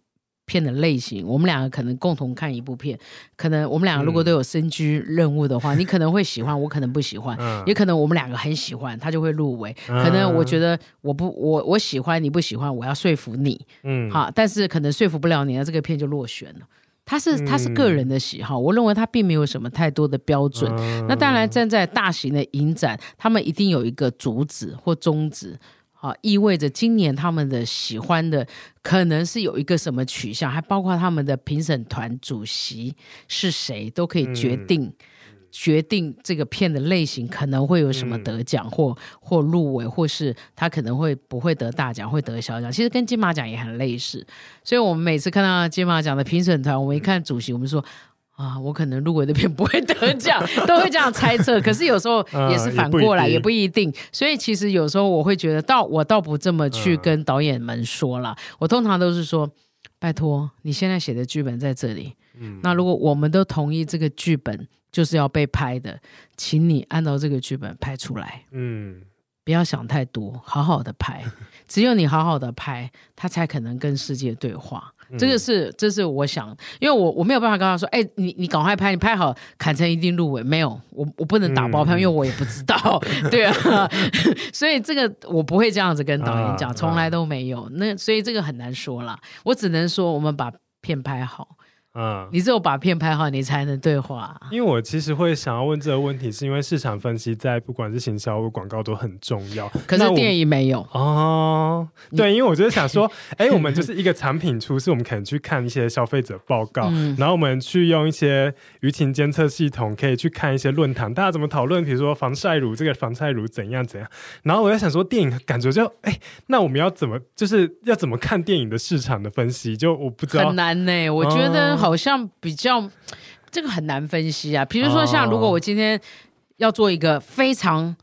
片的类型，我们两个可能共同看一部片，可能我们两个如果都有身居任务的话，嗯、你可能会喜欢，我可能不喜欢，嗯、也可能我们两个很喜欢，他就会入围。嗯、可能我觉得我不我我喜欢你不喜欢，我要说服你，嗯，好，但是可能说服不了你，那这个片就落选了。他是他是个人的喜好，嗯、我认为他并没有什么太多的标准。嗯、那当然，站在大型的影展，他们一定有一个主旨或宗旨。啊，意味着今年他们的喜欢的可能是有一个什么取向，还包括他们的评审团主席是谁，都可以决定、嗯、决定这个片的类型可能会有什么得奖或或入围，或是他可能会不会得大奖，会得小奖。其实跟金马奖也很类似，所以我们每次看到金马奖的评审团，我们一看主席，我们说。啊，我可能入围那边不会得奖，都会这样猜测。可是有时候也是反过来，呃、也，不也不一定。所以其实有时候我会觉得，倒我倒不这么去跟导演们说了。呃、我通常都是说，拜托，你现在写的剧本在这里。嗯，那如果我们都同意这个剧本就是要被拍的，请你按照这个剧本拍出来。嗯。不要想太多，好好的拍。只有你好好的拍，他才可能跟世界对话。嗯、这个是，这是我想，因为我我没有办法跟他说，哎，你你赶快拍，你拍好，砍成一定入围。没有，我我不能打包票，嗯、因为我也不知道。对啊，所以这个我不会这样子跟导演讲，从来都没有。那所以这个很难说啦，我只能说我们把片拍好。嗯，你只有把片拍好，你才能对话。因为我其实会想要问这个问题，是因为市场分析在不管是行销或广告都很重要。可是电影没有哦。对，因为我就是想说，哎，我们就是一个产品出示，我们可能去看一些消费者报告，嗯、然后我们去用一些舆情监测系统，可以去看一些论坛，大家怎么讨论，比如说防晒乳这个防晒乳怎样怎样。然后我在想说，电影感觉就，哎，那我们要怎么，就是要怎么看电影的市场的分析？就我不知道，很难呢、欸。我觉得。好像比较这个很难分析啊，比如说像如果我今天要做一个非常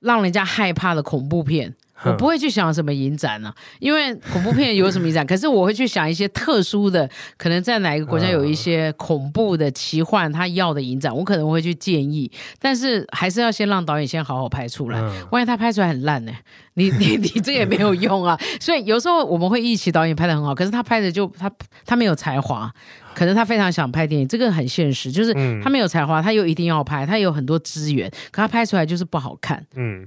让人家害怕的恐怖片。我不会去想什么影展呢、啊，因为恐怖片有什么影展？可是我会去想一些特殊的，可能在哪一个国家有一些恐怖的奇幻，他要的影展，我可能会去建议。但是还是要先让导演先好好拍出来，万一他拍出来很烂呢？你你你这也没有用啊。所以有时候我们会一起导演拍的很好，可是他拍的就他他没有才华，可能他非常想拍电影，这个很现实，就是他没有才华，他又一定要拍，他有很多资源，可他拍出来就是不好看。嗯。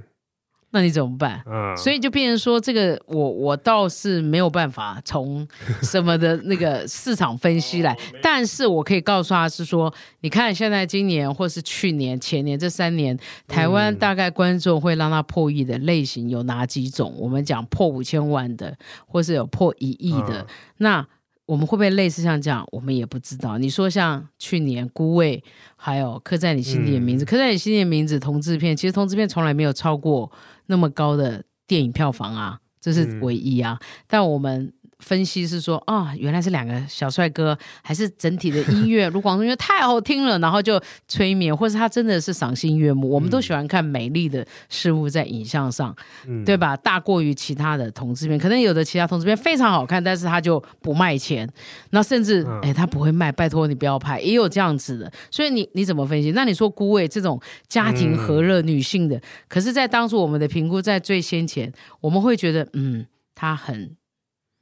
那你怎么办？嗯，所以就变成说，这个我我倒是没有办法从什么的那个市场分析来，但是我可以告诉他是说，你看现在今年或是去年、前年这三年，台湾大概观众会让他破亿的类型有哪几种？我们讲破五千万的，或是有破一亿的，那。我们会不会类似像这样？我们也不知道。你说像去年《孤味》，还有《刻在你心底的名字》，嗯，《刻在你心底的名字》同志片，其实同志片从来没有超过那么高的电影票房啊，这是唯一啊。嗯，但我们。分析是说啊、哦，原来是两个小帅哥，还是整体的音乐，卢广仲音乐太好听了，然后就催眠，或是他真的是赏心悦目。我们都喜欢看美丽的事物在影像上，嗯、对吧？大过于其他的同志片，可能有的其他同志片非常好看，但是他就不卖钱，那甚至哎，他不会卖，拜托你不要拍，也有这样子的。所以你你怎么分析？那你说孤味这种家庭和乐女性的，可是，在当初我们的评估在最先前，我们会觉得嗯，他很。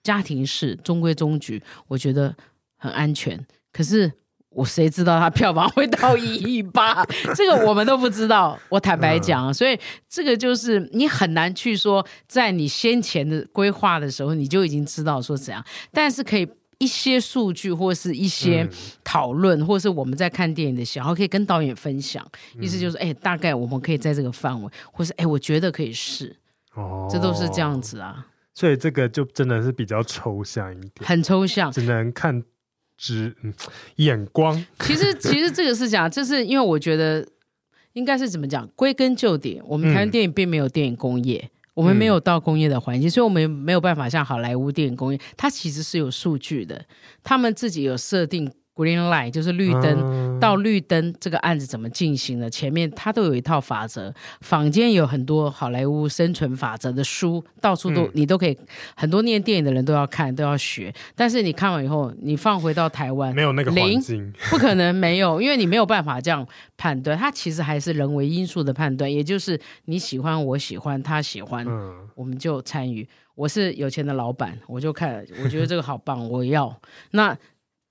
家庭式中规中矩，我觉得很安全。可是我谁知道它票房会到一亿八？这个我们都不知道。我坦白讲，所以这个就是你很难去说，在你先前的规划的时候，你就已经知道说怎样。但是可以一些数据或是一些讨论，或是我们在看电影的时候，可以跟导演分享。意思就是，哎，大概我们可以在这个范围，或是哎，我觉得可以试。哦，这都是这样子啊。所以这个就真的是比较抽象一点，很抽象，只能看只嗯眼光。其实其实这个是讲，就是因为我觉得应该是怎么讲？归根究底，我们台湾电影并没有电影工业，嗯、我们没有到工业的环境，所以我们没有办法像好莱坞电影工业，它其实是有数据的，他们自己有设定。Green light 就是绿灯，嗯、到绿灯这个案子怎么进行的？前面它都有一套法则，坊间有很多好莱坞生存法则的书，到处都、嗯、你都可以，很多念电影的人都要看，都要学。但是你看完以后，你放回到台湾，没有那个环境，不可能没有，因为你没有办法这样判断。它其实还是人为因素的判断，也就是你喜欢，我喜欢，他喜欢，嗯、我们就参与。我是有钱的老板，我就看，我觉得这个好棒，我要那。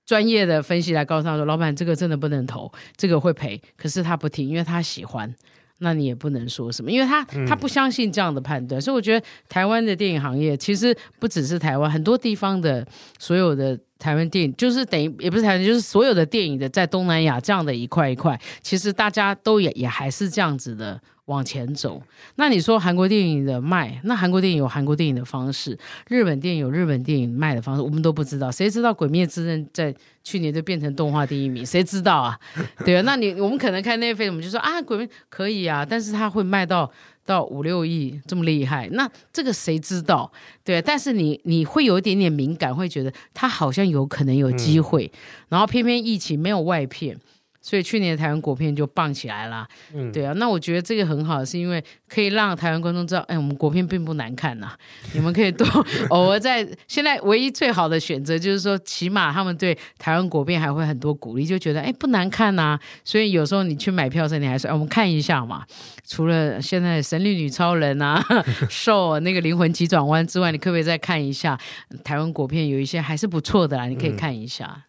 专业的分析来告诉他说：“老板，这个真的不能投，这个会赔。”可是他不听，因为他喜欢，那你也不能说什么，因为他他不相信这样的判断。嗯、所以我觉得台湾的电影行业其实不只是台湾，很多地方的所有的台湾电影，就是等于也不是台湾，就是所有的电影的在东南亚这样的一块一块，其实大家都也也还是这样子的。往前走，那你说韩国电影的卖，那韩国电影有韩国电影的方式，日本电影有日本电影卖的方式，我们都不知道。谁知道《鬼灭之刃》在去年就变成动画第一名？谁知道啊？对啊，那你我们可能看那飞，我们就说啊，《鬼灭》可以啊，但是它会卖到到五六亿这么厉害，那这个谁知道？对啊，但是你你会有一点点敏感，会觉得他好像有可能有机会，嗯、然后偏偏疫情没有外片。所以去年的台湾国片就棒起来了，嗯，对啊，那我觉得这个很好，是因为可以让台湾观众知道，哎，我们国片并不难看呐，你们可以多 偶尔在现在唯一最好的选择就是说，起码他们对台湾国片还会很多鼓励，就觉得哎不难看呐，所以有时候你去买票时，你还说哎我们看一下嘛，除了现在神力女超人啊、受那个灵魂急转弯之外，你可不可以再看一下？台湾国片有一些还是不错的啦，你可以看一下。嗯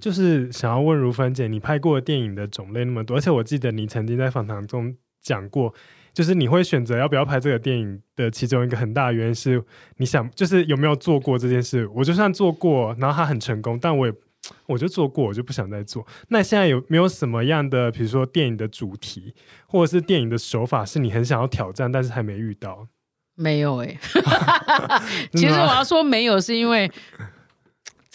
就是想要问如芬姐，你拍过的电影的种类那么多，而且我记得你曾经在访谈中讲过，就是你会选择要不要拍这个电影的其中一个很大的原因是，你想就是有没有做过这件事？我就算做过，然后它很成功，但我也我就做过，我就不想再做。那现在有没有什么样的，比如说电影的主题，或者是电影的手法，是你很想要挑战，但是还没遇到？没有哎、欸，其实我要说没有，是因为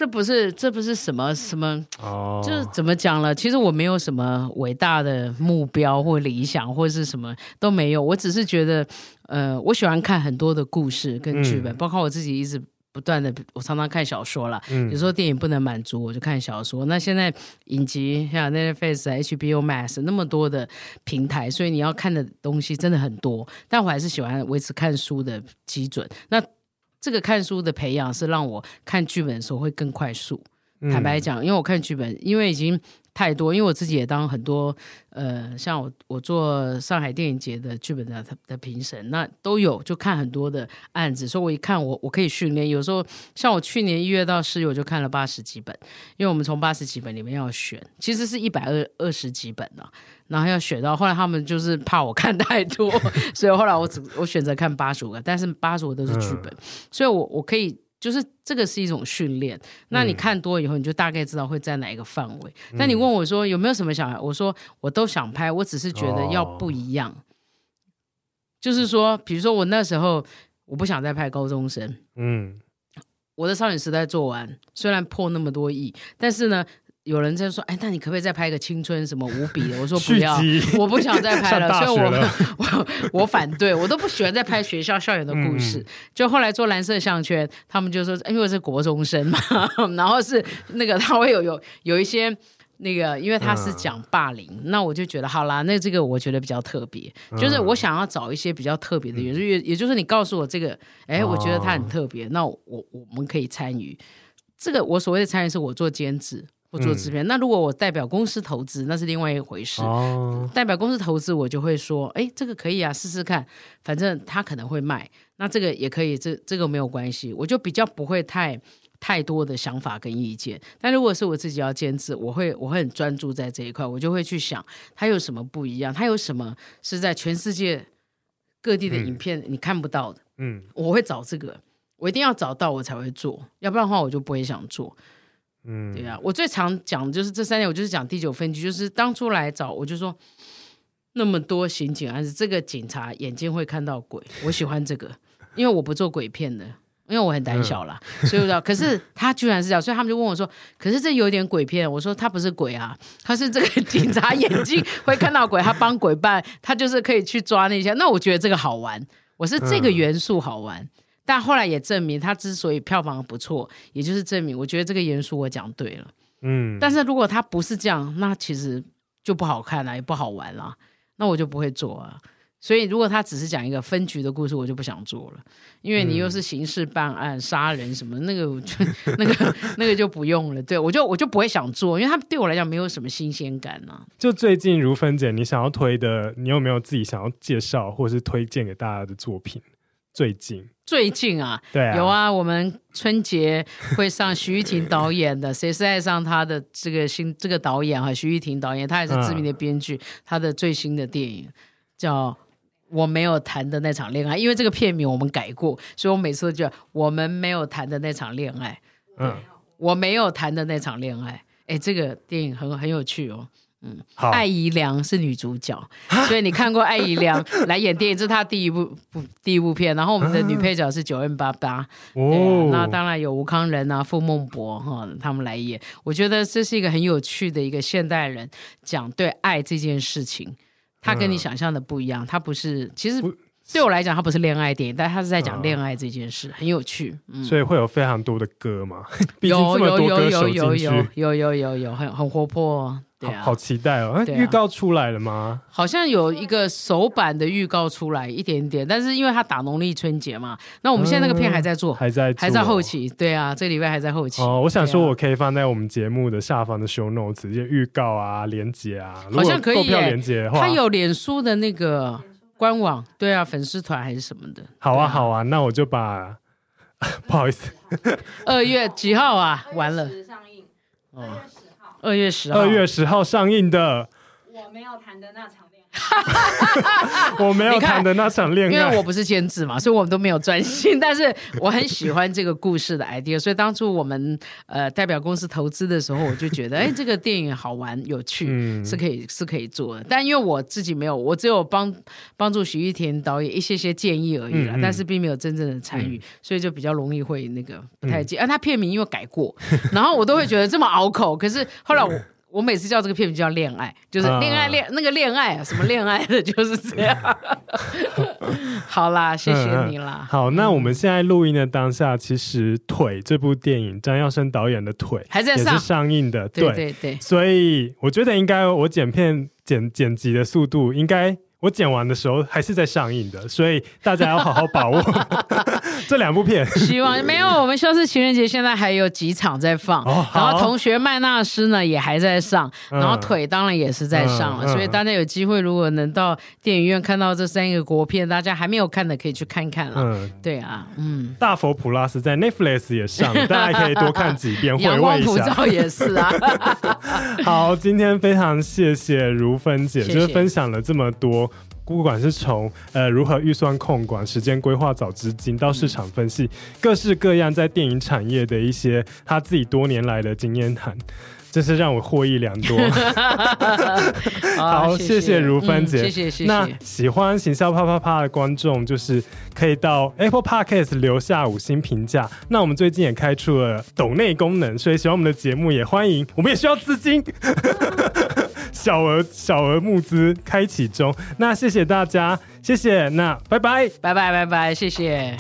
这不是这不是什么什么，哦，就是怎么讲了？其实我没有什么伟大的目标或理想，或是什么都没有。我只是觉得，呃，我喜欢看很多的故事跟剧本，嗯、包括我自己一直。不断的，我常常看小说了。有时候电影不能满足，我就看小说。那现在影集像 Netflix、HBO Max 那么多的平台，所以你要看的东西真的很多。但我还是喜欢维持看书的基准。那这个看书的培养是让我看剧本的时候会更快速。坦白讲，因为我看剧本，因为已经。太多，因为我自己也当很多，呃，像我我做上海电影节的剧本的的评审，那都有就看很多的案子，所以我一看我我可以训练。有时候像我去年一月到十月我就看了八十几本，因为我们从八十几本里面要选，其实是一百二二十几本呢，然后要选到后来他们就是怕我看太多，所以后来我只我选择看八十五个，但是八十五都是剧本，所以我我可以。就是这个是一种训练，那你看多以后，你就大概知道会在哪一个范围。嗯、但你问我说有没有什么想法，我说我都想拍，我只是觉得要不一样。哦、就是说，比如说我那时候我不想再拍高中生，嗯，我的少女时代做完，虽然破那么多亿，但是呢。有人在说：“哎，那你可不可以再拍个青春什么无比的？”我说：“不要，我不想再拍了。”了所以我我我反对，我都不喜欢再拍学校校园的故事。嗯、就后来做蓝色项圈，他们就说：“因为是国中生嘛，然后是那个他会有有有一些那个，因为他是讲霸凌，嗯、那我就觉得好啦，那这个我觉得比较特别，就是我想要找一些比较特别的元素，也、嗯、也就是你告诉我这个，哎，我觉得他很特别，哦、那我我们可以参与。这个我所谓的参与，是我做监制。”我做制片，嗯、那如果我代表公司投资，那是另外一回事。哦、代表公司投资，我就会说，哎，这个可以啊，试试看，反正他可能会卖，那这个也可以，这这个没有关系，我就比较不会太太多的想法跟意见。但如果是我自己要监制，我会我会很专注在这一块，我就会去想，它有什么不一样，它有什么是在全世界各地的影片你看不到的，嗯，我会找这个，我一定要找到我才会做，要不然的话我就不会想做。嗯，对啊，我最常讲的就是这三点，我就是讲第九分局，就是当初来找我就说，那么多刑警案子，这个警察眼睛会看到鬼，我喜欢这个，因为我不做鬼片的，因为我很胆小啦，嗯、所以我知道，可是他居然是这样，所以他们就问我说，可是这有点鬼片，我说他不是鬼啊，他是这个 警察眼睛会看到鬼，他帮鬼办，他就是可以去抓那些，那我觉得这个好玩，我是这个元素好玩。嗯但后来也证明，他之所以票房不错，也就是证明，我觉得这个严叔我讲对了。嗯，但是如果他不是这样，那其实就不好看了，也不好玩了，那我就不会做啊。所以如果他只是讲一个分局的故事，我就不想做了，因为你又是刑事办案、杀人什么，那个就 那个 那个就不用了。对，我就我就不会想做，因为他对我来讲没有什么新鲜感呢、啊。就最近如芬姐，你想要推的，你有没有自己想要介绍或是推荐给大家的作品？最近。最近啊，对啊，有啊，我们春节会上徐玉婷导演的《谁是爱上他的》这个新这个导演哈，徐玉婷导演，他也是知名的编剧，嗯、他的最新的电影叫《我没有谈的那场恋爱》，因为这个片名我们改过，所以我每次都叫我们没有谈的那场恋爱，嗯，我没有谈的那场恋爱，哎，这个电影很很有趣哦。嗯，好艾怡良是女主角，所以你看过艾怡良来演电影，这是她第一部部第一部片。然后我们的女配角是九零八八哦，那当然有吴康仁啊、傅孟博哈他们来演。我觉得这是一个很有趣的一个现代人讲对爱这件事情，他跟你想象的不一样，他不是其实。对我来讲，它不是恋爱电影，但他是在讲恋爱这件事，嗯、很有趣。嗯、所以会有非常多的歌嘛？有有有有有有有有有有很很活泼，对啊，好，好期待哦！预告出来了吗？好像有一个首版的预告出来一点点，但是因为他打农历春节嘛，那我们现在那个片还在做，嗯、还在还在后期。对啊，这个礼拜还在后期。哦，我想说，我可以放在我们节目的下方的 show notes，直接预告啊，连接啊，好像可以耶。连结的话，他有脸书的那个。官网对啊，粉丝团还是什么的。好啊，好啊，那我就把，不好意思，二月几号啊？完了。上映。二月十号。二月十号。二月十号上映的。我没有谈的那场。我没有谈的那场恋爱，因为我不是监制嘛，所以我们都没有专心。但是我很喜欢这个故事的 idea，所以当初我们呃代表公司投资的时候，我就觉得，哎，这个电影好玩有趣，嗯、是可以是可以做的。但因为我自己没有，我只有帮帮助徐玉田导演一些些建议而已啦，嗯嗯、但是并没有真正的参与，嗯、所以就比较容易会那个不太记。嗯、啊，他片名因为改过，然后我都会觉得这么拗口。可是后来我。我每次叫这个片名叫恋爱，就是恋爱恋、啊、那个恋爱啊，什么恋爱的，就是这样。好啦，谢谢你啦。嗯、好，那我们现在录音的当下，其实《腿》这部电影，张耀生导演的《腿》还在上，也是上映的。对对对，所以我觉得应该我剪片剪剪辑的速度应该。我剪完的时候还是在上映的，所以大家要好好把握 这两部片。希望没有，我们消失情人节现在还有几场在放，哦、然后同学麦纳斯呢也还在上，嗯、然后腿当然也是在上了，所以大家有机会如果能到电影院看到这三个国片，大家还没有看的可以去看看了。嗯，对啊，嗯，大佛普拉斯在 Netflix 也上，大家可以多看几遍，回味一下。普照也是啊。好，今天非常谢谢如芬姐，谢谢就是分享了这么多。不管是从呃如何预算控管、时间规划、找资金到市场分析，各式各样在电影产业的一些他自己多年来的经验谈，真是让我获益良多。好，谢谢如芬姐，谢谢谢谢。那喜欢行销啪啪啪的观众，就是可以到 Apple Podcast 留下五星评价。那我们最近也开出了抖内功能，所以喜欢我们的节目也欢迎，我们也需要资金。小额小额募资开启中，那谢谢大家，谢谢，那拜拜，拜拜拜拜，谢谢。